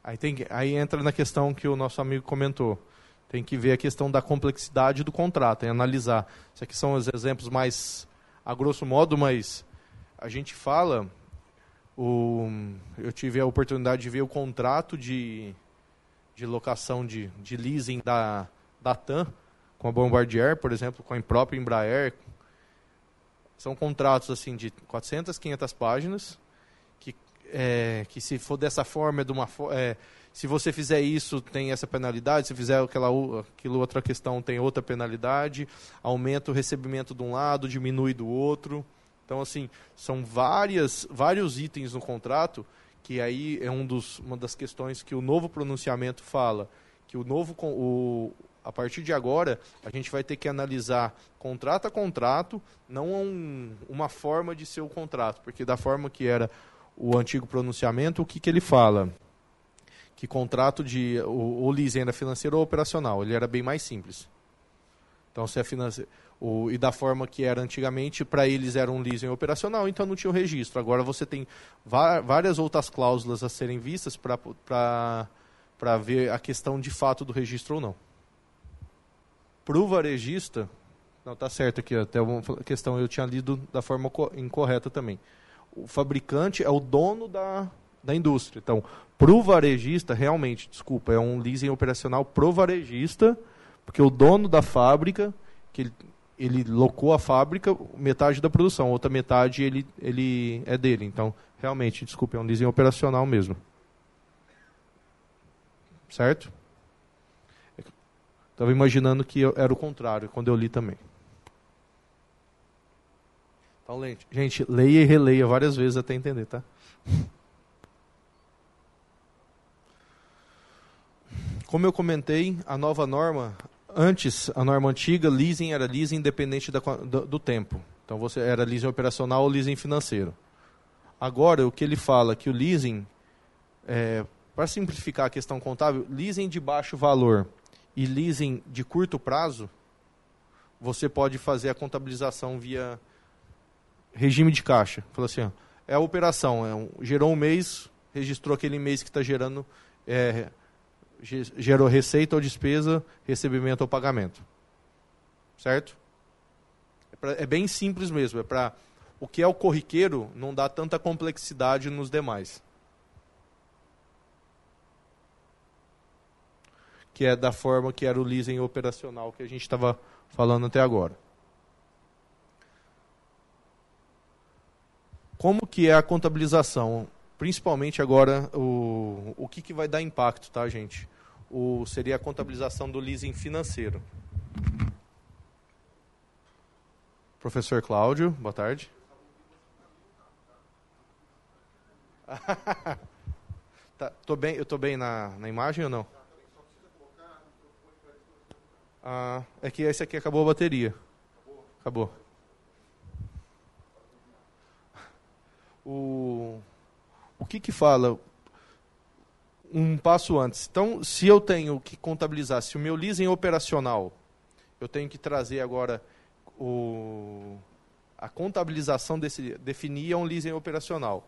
Aí, tem, aí entra na questão que o nosso amigo comentou. Tem que ver a questão da complexidade do contrato e analisar. Isso aqui são os exemplos mais, a grosso modo, mas a gente fala. O, eu tive a oportunidade de ver o contrato de, de locação de, de leasing da, da TAM, com a Bombardier, por exemplo, com a própria Embraer. São contratos assim de 400, 500 páginas, que, é, que se for dessa forma, é de uma é, se você fizer isso, tem essa penalidade, se fizer aquela aquilo outra questão, tem outra penalidade, aumenta o recebimento de um lado, diminui do outro. Então, assim, são várias, vários itens no contrato, que aí é um dos, uma das questões que o novo pronunciamento fala, que o novo, o, a partir de agora, a gente vai ter que analisar contrato a contrato, não um, uma forma de ser o contrato, porque da forma que era o antigo pronunciamento, o que, que ele fala? Que contrato de. O, leasing era financeiro ou operacional, ele era bem mais simples. Então, se é financeiro. O, e da forma que era antigamente, para eles era um leasing operacional, então não tinha o registro. Agora você tem várias outras cláusulas a serem vistas para ver a questão de fato do registro ou não para o varejista, não está certo aqui, até uma questão eu tinha lido da forma incorreta também. O fabricante é o dono da, da indústria. Então, para o varejista, realmente, desculpa, é um leasing operacional pro varejista, porque o dono da fábrica, que ele, ele locou a fábrica, metade da produção, outra metade ele, ele é dele. Então, realmente, desculpa, é um leasing operacional mesmo. Certo? Estava imaginando que era o contrário, quando eu li também. Então, gente, leia e releia várias vezes até entender, tá? Como eu comentei, a nova norma, antes, a norma antiga, leasing era leasing independente da, do, do, tempo. Então, você era leasing operacional ou leasing financeiro. Agora, o que ele fala que o leasing, é, para simplificar a questão contábil, leasing de baixo valor e leasing de curto prazo, você pode fazer a contabilização via regime de caixa. Falou assim, ó, é a operação, é um, gerou um mês, registrou aquele mês que está gerando, é, gerou receita ou despesa, recebimento ou pagamento. Certo? É, pra, é bem simples mesmo, é para o que é o corriqueiro não dá tanta complexidade nos demais. Que é da forma que era o leasing operacional que a gente estava falando até agora. Como que é a contabilização? Principalmente agora, o, o que, que vai dar impacto, tá, gente? O, seria a contabilização do leasing financeiro. Professor Cláudio, boa tarde. tá, tô bem, eu estou bem na, na imagem ou não? Ah, é que esse aqui acabou a bateria. Acabou. O, o que que fala? Um passo antes. Então, se eu tenho que contabilizar, se o meu leasing operacional, eu tenho que trazer agora o, a contabilização desse, definir um leasing operacional.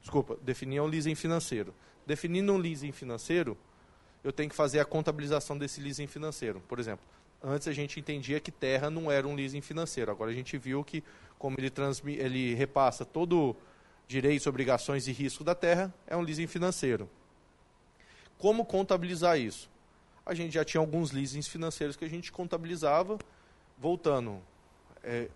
Desculpa, definir um leasing financeiro. Definindo um leasing financeiro, eu tenho que fazer a contabilização desse leasing financeiro. Por exemplo, antes a gente entendia que terra não era um leasing financeiro. Agora a gente viu que, como ele, ele repassa todo direitos, obrigações e risco da terra, é um leasing financeiro. Como contabilizar isso? A gente já tinha alguns leasings financeiros que a gente contabilizava, voltando, é,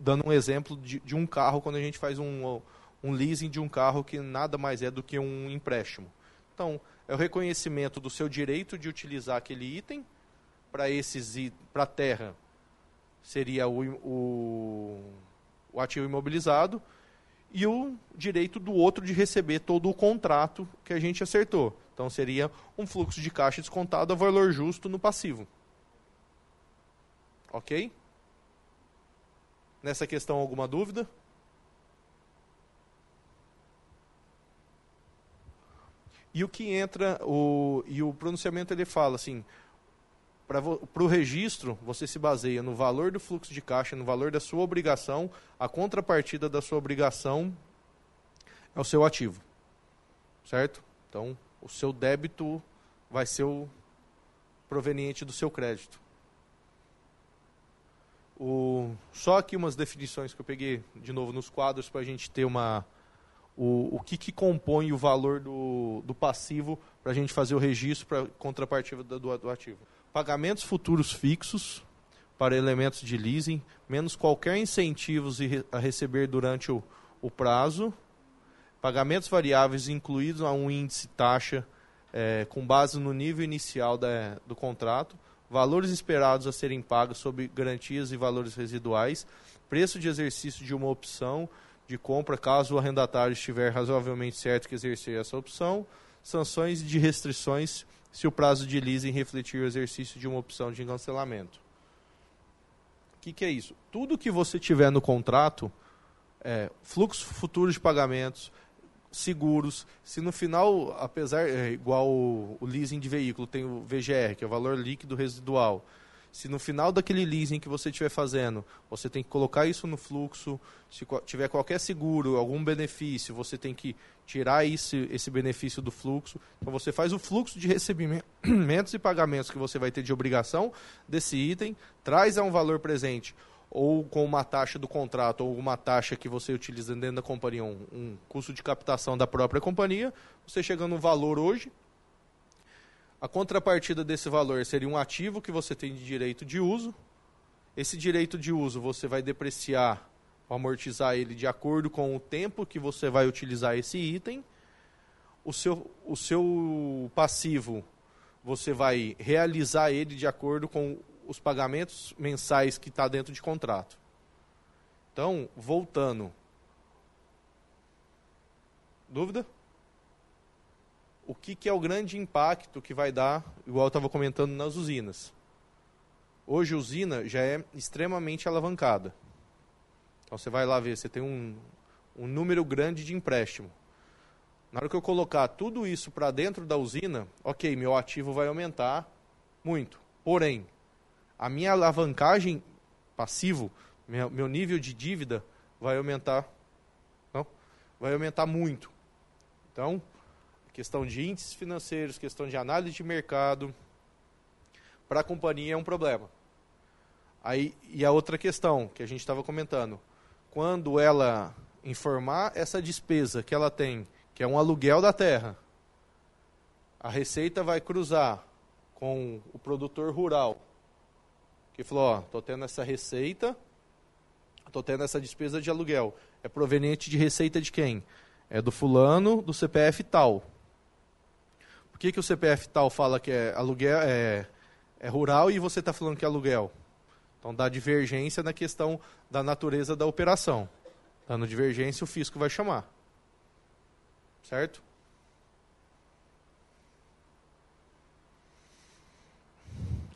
dando um exemplo de, de, um carro, quando a gente faz um, um leasing de um carro que nada mais é do que um empréstimo. Então, é o reconhecimento do seu direito de utilizar aquele item para esses para a terra seria o, o, o ativo imobilizado e o direito do outro de receber todo o contrato que a gente acertou. Então seria um fluxo de caixa descontado a valor justo no passivo. Ok? Nessa questão, alguma dúvida? E o que entra, o, e o pronunciamento ele fala assim, para o registro, você se baseia no valor do fluxo de caixa, no valor da sua obrigação, a contrapartida da sua obrigação é o seu ativo. Certo? Então, o seu débito vai ser o proveniente do seu crédito. O, só aqui umas definições que eu peguei de novo nos quadros para a gente ter uma. O, o que, que compõe o valor do, do passivo para a gente fazer o registro para contrapartida do, do ativo pagamentos futuros fixos para elementos de leasing, menos qualquer incentivos a receber durante o, o prazo, pagamentos variáveis incluídos a um índice taxa é, com base no nível inicial da, do contrato, valores esperados a serem pagos sob garantias e valores residuais, preço de exercício de uma opção de compra caso o arrendatário estiver razoavelmente certo que exercer essa opção, sanções de restrições se o prazo de leasing refletir o exercício de uma opção de cancelamento. O que, que é isso? Tudo que você tiver no contrato, é, fluxo futuro de pagamentos, seguros, se no final, apesar, é, igual o, o leasing de veículo, tem o VGR, que é o valor líquido residual, se no final daquele leasing que você estiver fazendo, você tem que colocar isso no fluxo, se tiver qualquer seguro, algum benefício, você tem que tirar esse, esse benefício do fluxo. Então você faz o fluxo de recebimentos e pagamentos que você vai ter de obrigação desse item, traz a um valor presente ou com uma taxa do contrato ou uma taxa que você utiliza dentro da companhia, um, um custo de captação da própria companhia, você chega no valor hoje, a contrapartida desse valor seria um ativo que você tem de direito de uso. Esse direito de uso você vai depreciar amortizar ele de acordo com o tempo que você vai utilizar esse item. O seu, o seu passivo você vai realizar ele de acordo com os pagamentos mensais que está dentro de contrato. Então, voltando. Dúvida? O que, que é o grande impacto que vai dar, igual eu estava comentando nas usinas? Hoje a usina já é extremamente alavancada. Então você vai lá ver, você tem um, um número grande de empréstimo. Na hora que eu colocar tudo isso para dentro da usina, ok, meu ativo vai aumentar muito. Porém, a minha alavancagem passivo, meu, meu nível de dívida vai aumentar, não? Vai aumentar muito. Então, questão de índices financeiros, questão de análise de mercado, para a companhia é um problema. Aí, e a outra questão que a gente estava comentando, quando ela informar essa despesa que ela tem, que é um aluguel da terra, a receita vai cruzar com o produtor rural, que falou, ó, tô tendo essa receita, tô tendo essa despesa de aluguel. É proveniente de receita de quem? É do fulano, do CPF tal. Por que, que o CPF tal fala que é aluguel, é, é rural e você está falando que é aluguel? Então dá divergência na questão da natureza da operação. Dando divergência, o fisco vai chamar. Certo?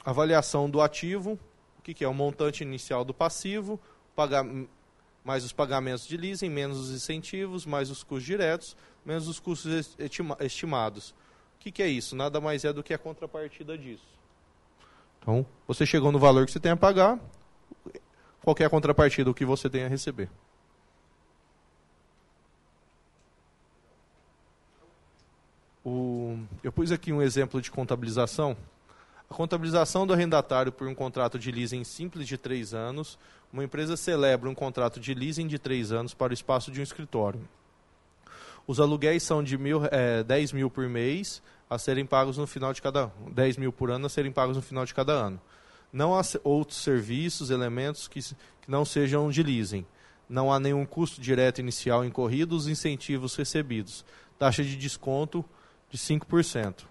Avaliação do ativo. Que, que é? O montante inicial do passivo, mais os pagamentos de leasing, menos os incentivos, mais os custos diretos, menos os custos estimados. O que, que é isso? Nada mais é do que a contrapartida disso. Então, você chegou no valor que você tem a pagar, qualquer contrapartida, o que você tem a receber. O, eu pus aqui um exemplo de contabilização. A contabilização do arrendatário por um contrato de leasing simples de três anos. Uma empresa celebra um contrato de leasing de três anos para o espaço de um escritório. Os aluguéis são de mil, é, 10 mil por mês a serem pagos no final de cada 10 mil por ano a serem pagos no final de cada ano. Não há outros serviços, elementos que, que não sejam de leasing. Não há nenhum custo direto inicial incorrido, os incentivos recebidos. Taxa de desconto de 5%.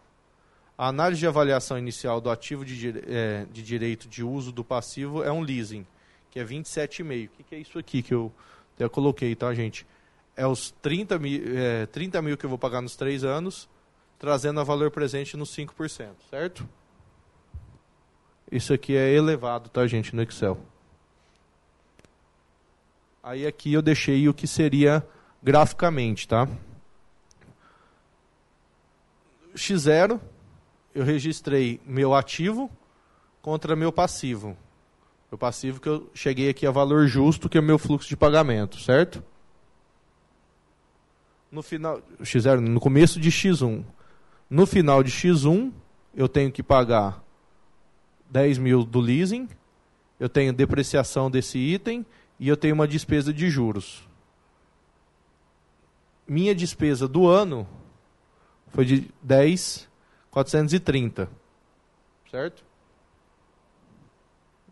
A análise de avaliação inicial do ativo de, é, de direito de uso do passivo é um leasing, que é 27,5. O que, que é isso aqui que eu, eu coloquei, tá, gente? É os 30 mil, é, 30 mil que eu vou pagar nos três anos, trazendo a valor presente nos 5%, certo? Isso aqui é elevado, tá, gente, no Excel. Aí aqui eu deixei o que seria graficamente, tá? X0, eu registrei meu ativo contra meu passivo. Meu passivo que eu cheguei aqui a valor justo, que é o meu fluxo de pagamento, certo? No final, X0, no começo de X1. No final de X1, eu tenho que pagar 10 mil do leasing, eu tenho depreciação desse item e eu tenho uma despesa de juros. Minha despesa do ano foi de 10,430. Certo?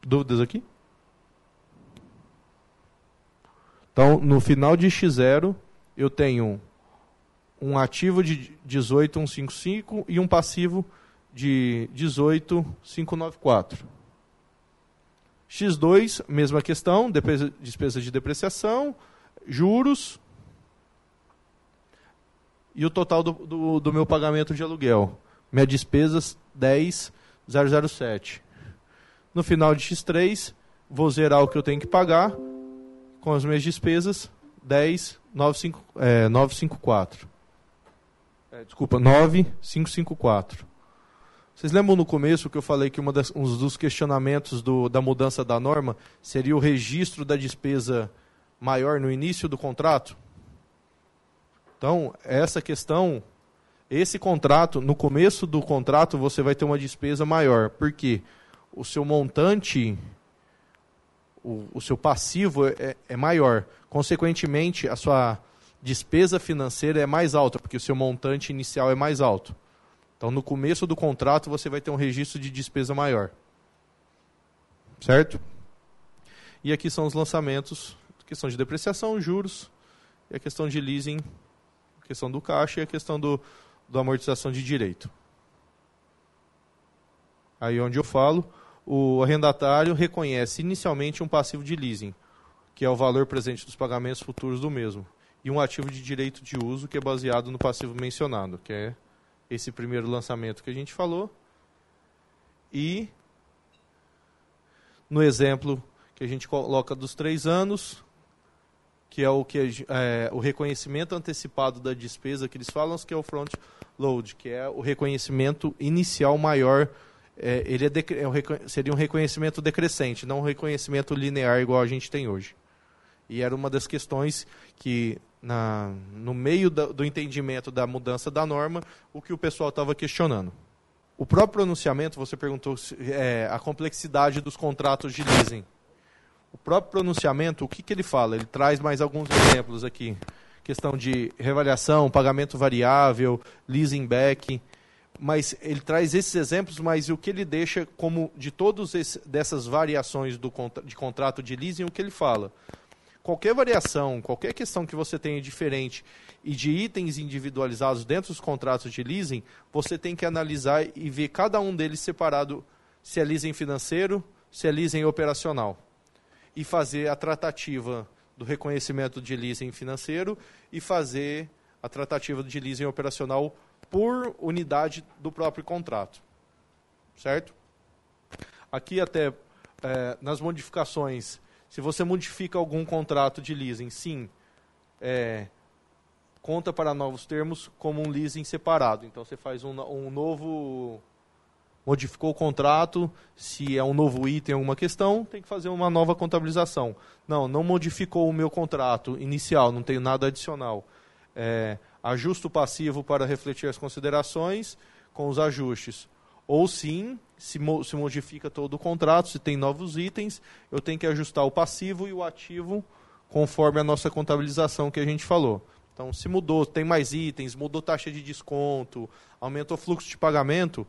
Dúvidas aqui? Então, no final de X0, eu tenho um ativo de 18,155 e um passivo de 18,594. X2, mesma questão, despesa de depreciação, juros, e o total do, do, do meu pagamento de aluguel. Minha despesas 10,007. No final de X3, vou zerar o que eu tenho que pagar com as minhas despesas 10,954. É, desculpa, 9,554. Vocês lembram no começo que eu falei que das, um dos questionamentos do, da mudança da norma seria o registro da despesa maior no início do contrato? Então, essa questão, esse contrato, no começo do contrato você vai ter uma despesa maior, porque o seu montante, o, o seu passivo é, é maior. Consequentemente, a sua despesa financeira é mais alta, porque o seu montante inicial é mais alto. Então, no começo do contrato, você vai ter um registro de despesa maior. Certo? E aqui são os lançamentos, questão de depreciação, juros, e a questão de leasing a questão do caixa e a questão do, do amortização de direito. Aí onde eu falo, o arrendatário reconhece inicialmente um passivo de leasing. que é o valor presente dos pagamentos futuros do mesmo. E um ativo de direito de uso, que é baseado no passivo mencionado, que é esse primeiro lançamento que a gente falou. E no exemplo que a gente coloca dos três anos, que é o que é, o reconhecimento antecipado da despesa que eles falam, que é o front load, que é o reconhecimento inicial maior. É, ele é, é um, seria um reconhecimento decrescente, não um reconhecimento linear igual a gente tem hoje. E era uma das questões que, na, no meio da, do entendimento da mudança da norma, o que o pessoal estava questionando. O próprio pronunciamento, você perguntou é, a complexidade dos contratos de leasing. O próprio pronunciamento, o que, que ele fala? Ele traz mais alguns exemplos aqui. Questão de revaliação, pagamento variável, leasing back. Mas ele traz esses exemplos, mas o que ele deixa como de todas dessas variações do, de contrato de leasing, o que ele fala? Qualquer variação, qualquer questão que você tenha diferente e de itens individualizados dentro dos contratos de leasing, você tem que analisar e ver cada um deles separado, se é leasing financeiro, se é leasing operacional e fazer a tratativa do reconhecimento de leasing financeiro e fazer a tratativa de leasing operacional por unidade do próprio contrato. Certo? Aqui até é, nas modificações, se você modifica algum contrato de leasing, sim, é, conta para novos termos como um leasing separado. Então você faz um, um novo modificou o contrato, se é um novo item, alguma questão, tem que fazer uma nova contabilização. Não, não modificou o meu contrato inicial, não tenho nada adicional. É, ajusto passivo para refletir as considerações com os ajustes. Ou sim, se, mo se modifica todo o contrato, se tem novos itens, eu tenho que ajustar o passivo e o ativo conforme a nossa contabilização que a gente falou. Então, se mudou, tem mais itens, mudou taxa de desconto, aumentou o fluxo de pagamento,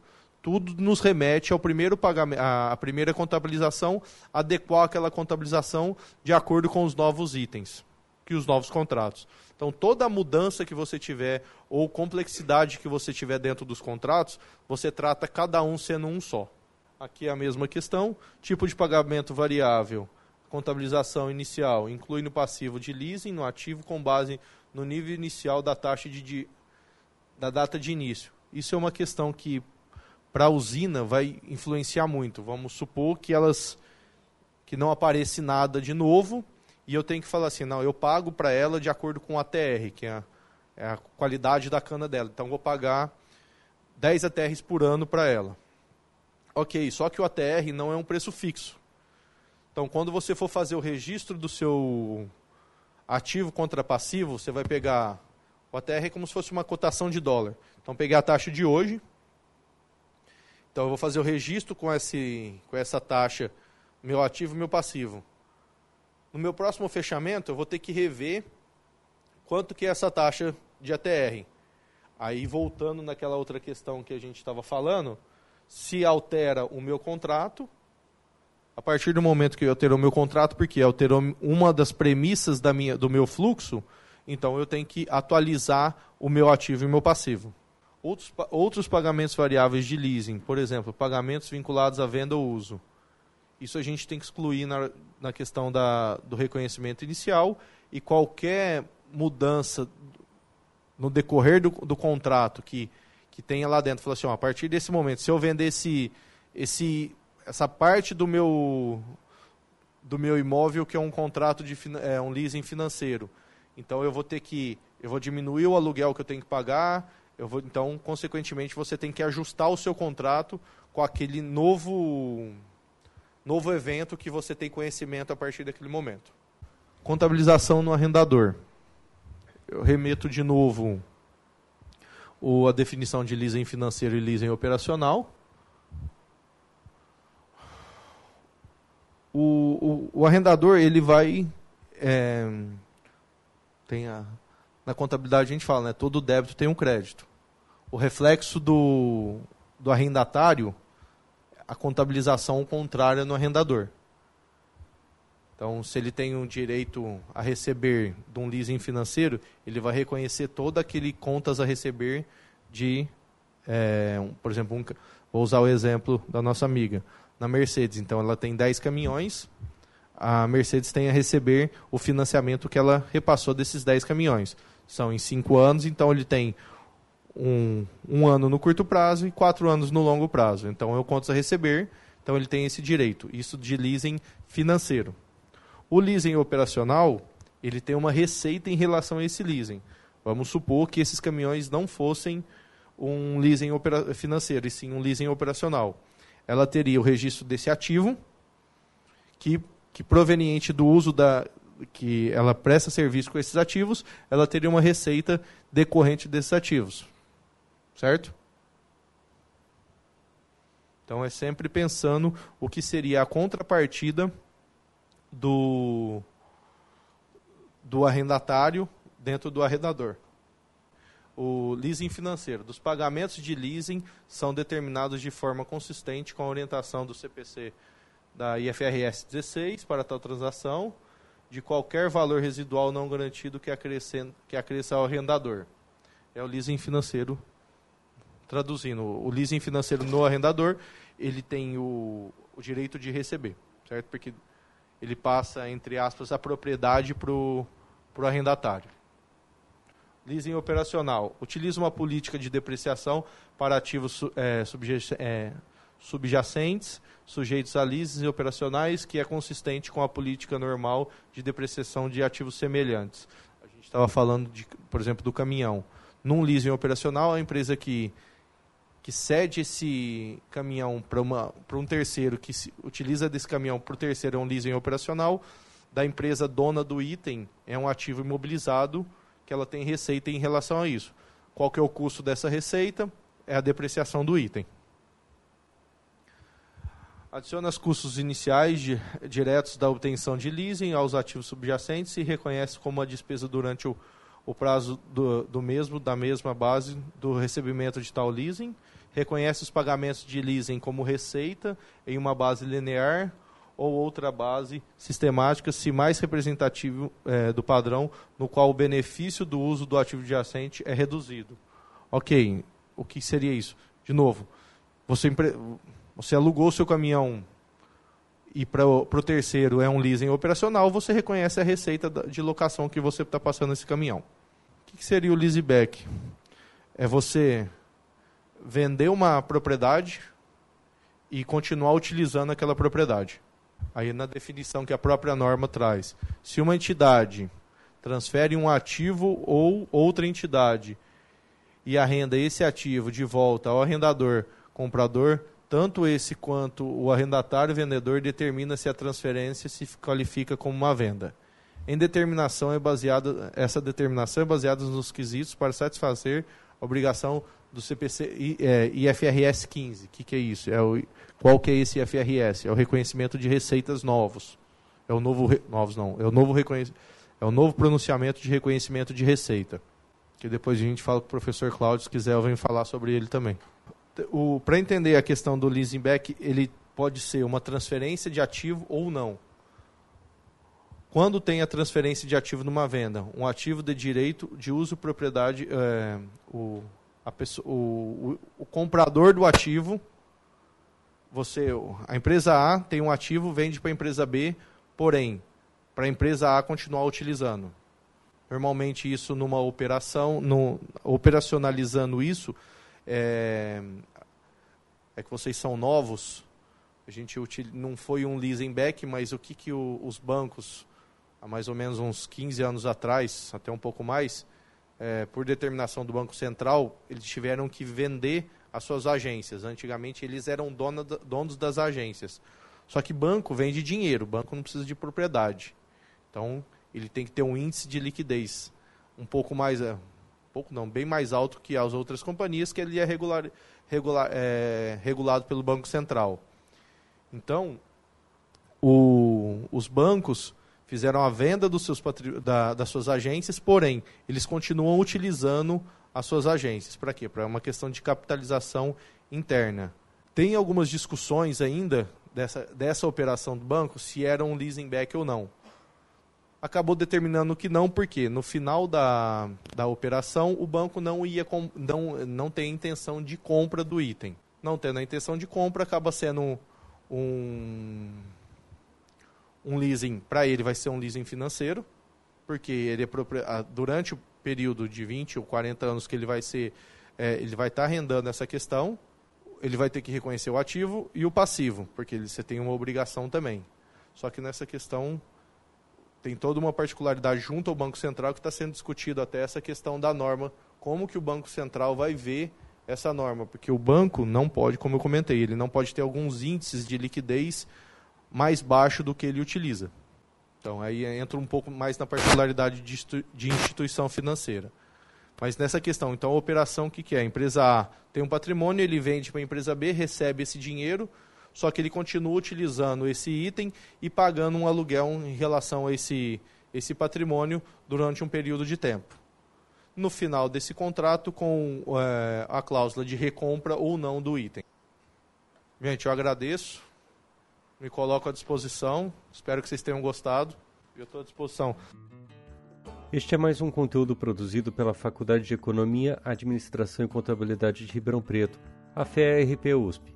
tudo nos remete ao primeiro pagamento, à primeira contabilização, adequar aquela contabilização de acordo com os novos itens, que os novos contratos. Então, toda mudança que você tiver ou complexidade que você tiver dentro dos contratos, você trata cada um sendo um só. Aqui é a mesma questão, tipo de pagamento variável, contabilização inicial, inclui no passivo de leasing, no ativo com base no nível inicial da taxa de, de da data de início. Isso é uma questão que para a usina vai influenciar muito. Vamos supor que elas que não aparece nada de novo e eu tenho que falar assim, não, eu pago para ela de acordo com a ATR, que é a, é a qualidade da cana dela. Então vou pagar 10 ATRs por ano para ela. Ok, só que o ATR não é um preço fixo. Então quando você for fazer o registro do seu ativo contra passivo, você vai pegar o ATR é como se fosse uma cotação de dólar. Então pegar a taxa de hoje, então eu vou fazer o registro com, esse, com essa taxa, meu ativo e meu passivo. No meu próximo fechamento, eu vou ter que rever quanto que é essa taxa de ATR. Aí, voltando naquela outra questão que a gente estava falando, se altera o meu contrato, a partir do momento que eu alterou o meu contrato, porque alterou uma das premissas da minha, do meu fluxo, então eu tenho que atualizar o meu ativo e o meu passivo. Outros, outros pagamentos variáveis de leasing, por exemplo, pagamentos vinculados à venda ou uso. Isso a gente tem que excluir na, na questão da, do reconhecimento inicial e qualquer mudança no decorrer do, do contrato que, que tenha lá dentro. Fala assim, ó, a partir desse momento, se eu vender esse, esse, essa parte do meu, do meu imóvel que é um contrato de é, um leasing financeiro, então eu vou ter que eu vou diminuir o aluguel que eu tenho que pagar, eu vou, então, consequentemente, você tem que ajustar o seu contrato com aquele novo, novo evento que você tem conhecimento a partir daquele momento. Contabilização no arrendador. Eu remeto de novo o, a definição de leasing financeiro e leasing operacional. O, o, o arrendador ele vai é, tem a na contabilidade a gente fala, né? Todo débito tem um crédito. O reflexo do, do arrendatário, a contabilização contrária no arrendador. Então, se ele tem um direito a receber de um leasing financeiro, ele vai reconhecer todo aquele contas a receber de, é, um, por exemplo, um, vou usar o exemplo da nossa amiga, na Mercedes. Então, ela tem 10 caminhões, a Mercedes tem a receber o financiamento que ela repassou desses 10 caminhões. São em 5 anos, então ele tem um, um ano no curto prazo e quatro anos no longo prazo. Então eu conto a receber, então ele tem esse direito. Isso de leasing financeiro. O leasing operacional, ele tem uma receita em relação a esse leasing. Vamos supor que esses caminhões não fossem um leasing financeiro, e sim um leasing operacional. Ela teria o registro desse ativo, que, que proveniente do uso da que ela presta serviço com esses ativos, ela teria uma receita decorrente desses ativos. Certo? Então é sempre pensando o que seria a contrapartida do, do arrendatário dentro do arrendador o leasing financeiro. Dos pagamentos de leasing são determinados de forma consistente com a orientação do CPC da IFRS 16 para tal transação, de qualquer valor residual não garantido que acresça, que acresça ao arrendador. É o leasing financeiro. Traduzindo, o leasing financeiro no arrendador, ele tem o, o direito de receber, certo? Porque ele passa, entre aspas, a propriedade para o arrendatário. Leasing operacional. Utiliza uma política de depreciação para ativos é, é, subjacentes, sujeitos a leases operacionais, que é consistente com a política normal de depreciação de ativos semelhantes. A gente estava falando, de, por exemplo, do caminhão. Num leasing operacional, a empresa que, que cede esse caminhão para um terceiro, que se, utiliza desse caminhão para o terceiro, é um leasing operacional, da empresa dona do item, é um ativo imobilizado, que ela tem receita em relação a isso. Qual que é o custo dessa receita? É a depreciação do item. Adiciona os custos iniciais de, diretos da obtenção de leasing aos ativos subjacentes e reconhece como uma despesa durante o, o prazo do, do mesmo, da mesma base do recebimento de tal leasing. Reconhece os pagamentos de leasing como receita em uma base linear ou outra base sistemática, se mais representativo é, do padrão, no qual o benefício do uso do ativo adjacente é reduzido. Ok, o que seria isso? De novo, você, você alugou o seu caminhão e para o terceiro é um leasing operacional, você reconhece a receita de locação que você está passando nesse caminhão. O que seria o leaseback? É você vender uma propriedade e continuar utilizando aquela propriedade. Aí na definição que a própria norma traz. Se uma entidade transfere um ativo ou outra entidade e arrenda esse ativo de volta ao arrendador comprador, tanto esse quanto o arrendatário vendedor determina se a transferência se qualifica como uma venda. Em determinação é baseada, essa determinação é baseada nos quesitos para satisfazer a obrigação do CPC é, IFRS 15. O que, que é isso? É o qual que é esse FRS? É o reconhecimento de receitas novos. É o novo novos não, é o novo é o novo pronunciamento de reconhecimento de receita. Que depois a gente fala com o professor Cláudio, se quiser, eu venho falar sobre ele também. Para entender a questão do leasing back, ele pode ser uma transferência de ativo ou não. Quando tem a transferência de ativo numa venda, um ativo de direito de uso propriedade, é, o, pessoa, o, o, o comprador do ativo você, a empresa A tem um ativo, vende para a empresa B, porém, para a empresa A continuar utilizando. Normalmente isso numa operação, no, operacionalizando isso, é, é, que vocês são novos. A gente util, não foi um leasing back, mas o que, que o, os bancos, há mais ou menos uns 15 anos atrás, até um pouco mais, é, por determinação do Banco Central, eles tiveram que vender as suas agências. Antigamente eles eram dono, donos das agências. Só que banco vende dinheiro, banco não precisa de propriedade. Então ele tem que ter um índice de liquidez um pouco mais, é, pouco não, bem mais alto que as outras companhias, que ele é, regular, regular, é regulado pelo Banco Central. Então, o, os bancos fizeram a venda dos seus da, das suas agências, porém, eles continuam utilizando as suas agências. Para quê? Para uma questão de capitalização interna. Tem algumas discussões ainda dessa, dessa operação do banco, se era um leasing back ou não. Acabou determinando que não, porque no final da, da operação o banco não ia não, não tem intenção de compra do item. Não tendo a intenção de compra, acaba sendo um, um leasing, para ele vai ser um leasing financeiro, porque ele é durante o período de 20 ou 40 anos que ele vai ser, é, ele vai estar tá arrendando essa questão, ele vai ter que reconhecer o ativo e o passivo, porque ele, você tem uma obrigação também. Só que nessa questão tem toda uma particularidade junto ao Banco Central que está sendo discutido até essa questão da norma, como que o Banco Central vai ver essa norma, porque o banco não pode, como eu comentei, ele não pode ter alguns índices de liquidez mais baixo do que ele utiliza. Então aí entra um pouco mais na particularidade de, instituição financeira. Mas nessa questão, então a operação, o que, que é? A empresa A tem um patrimônio, ele vende para a empresa B, recebe esse dinheiro, só que ele continua utilizando esse item e pagando um aluguel em relação a esse, esse patrimônio durante um período de tempo. No final desse contrato, com é, a cláusula de recompra ou não do item. Gente, eu agradeço me coloco à disposição. Espero que vocês tenham gostado. Eu estou à disposição. Este é mais um conteúdo produzido pela Faculdade de Economia, Administração e Contabilidade de Ribeirão Preto, a FEARP USP.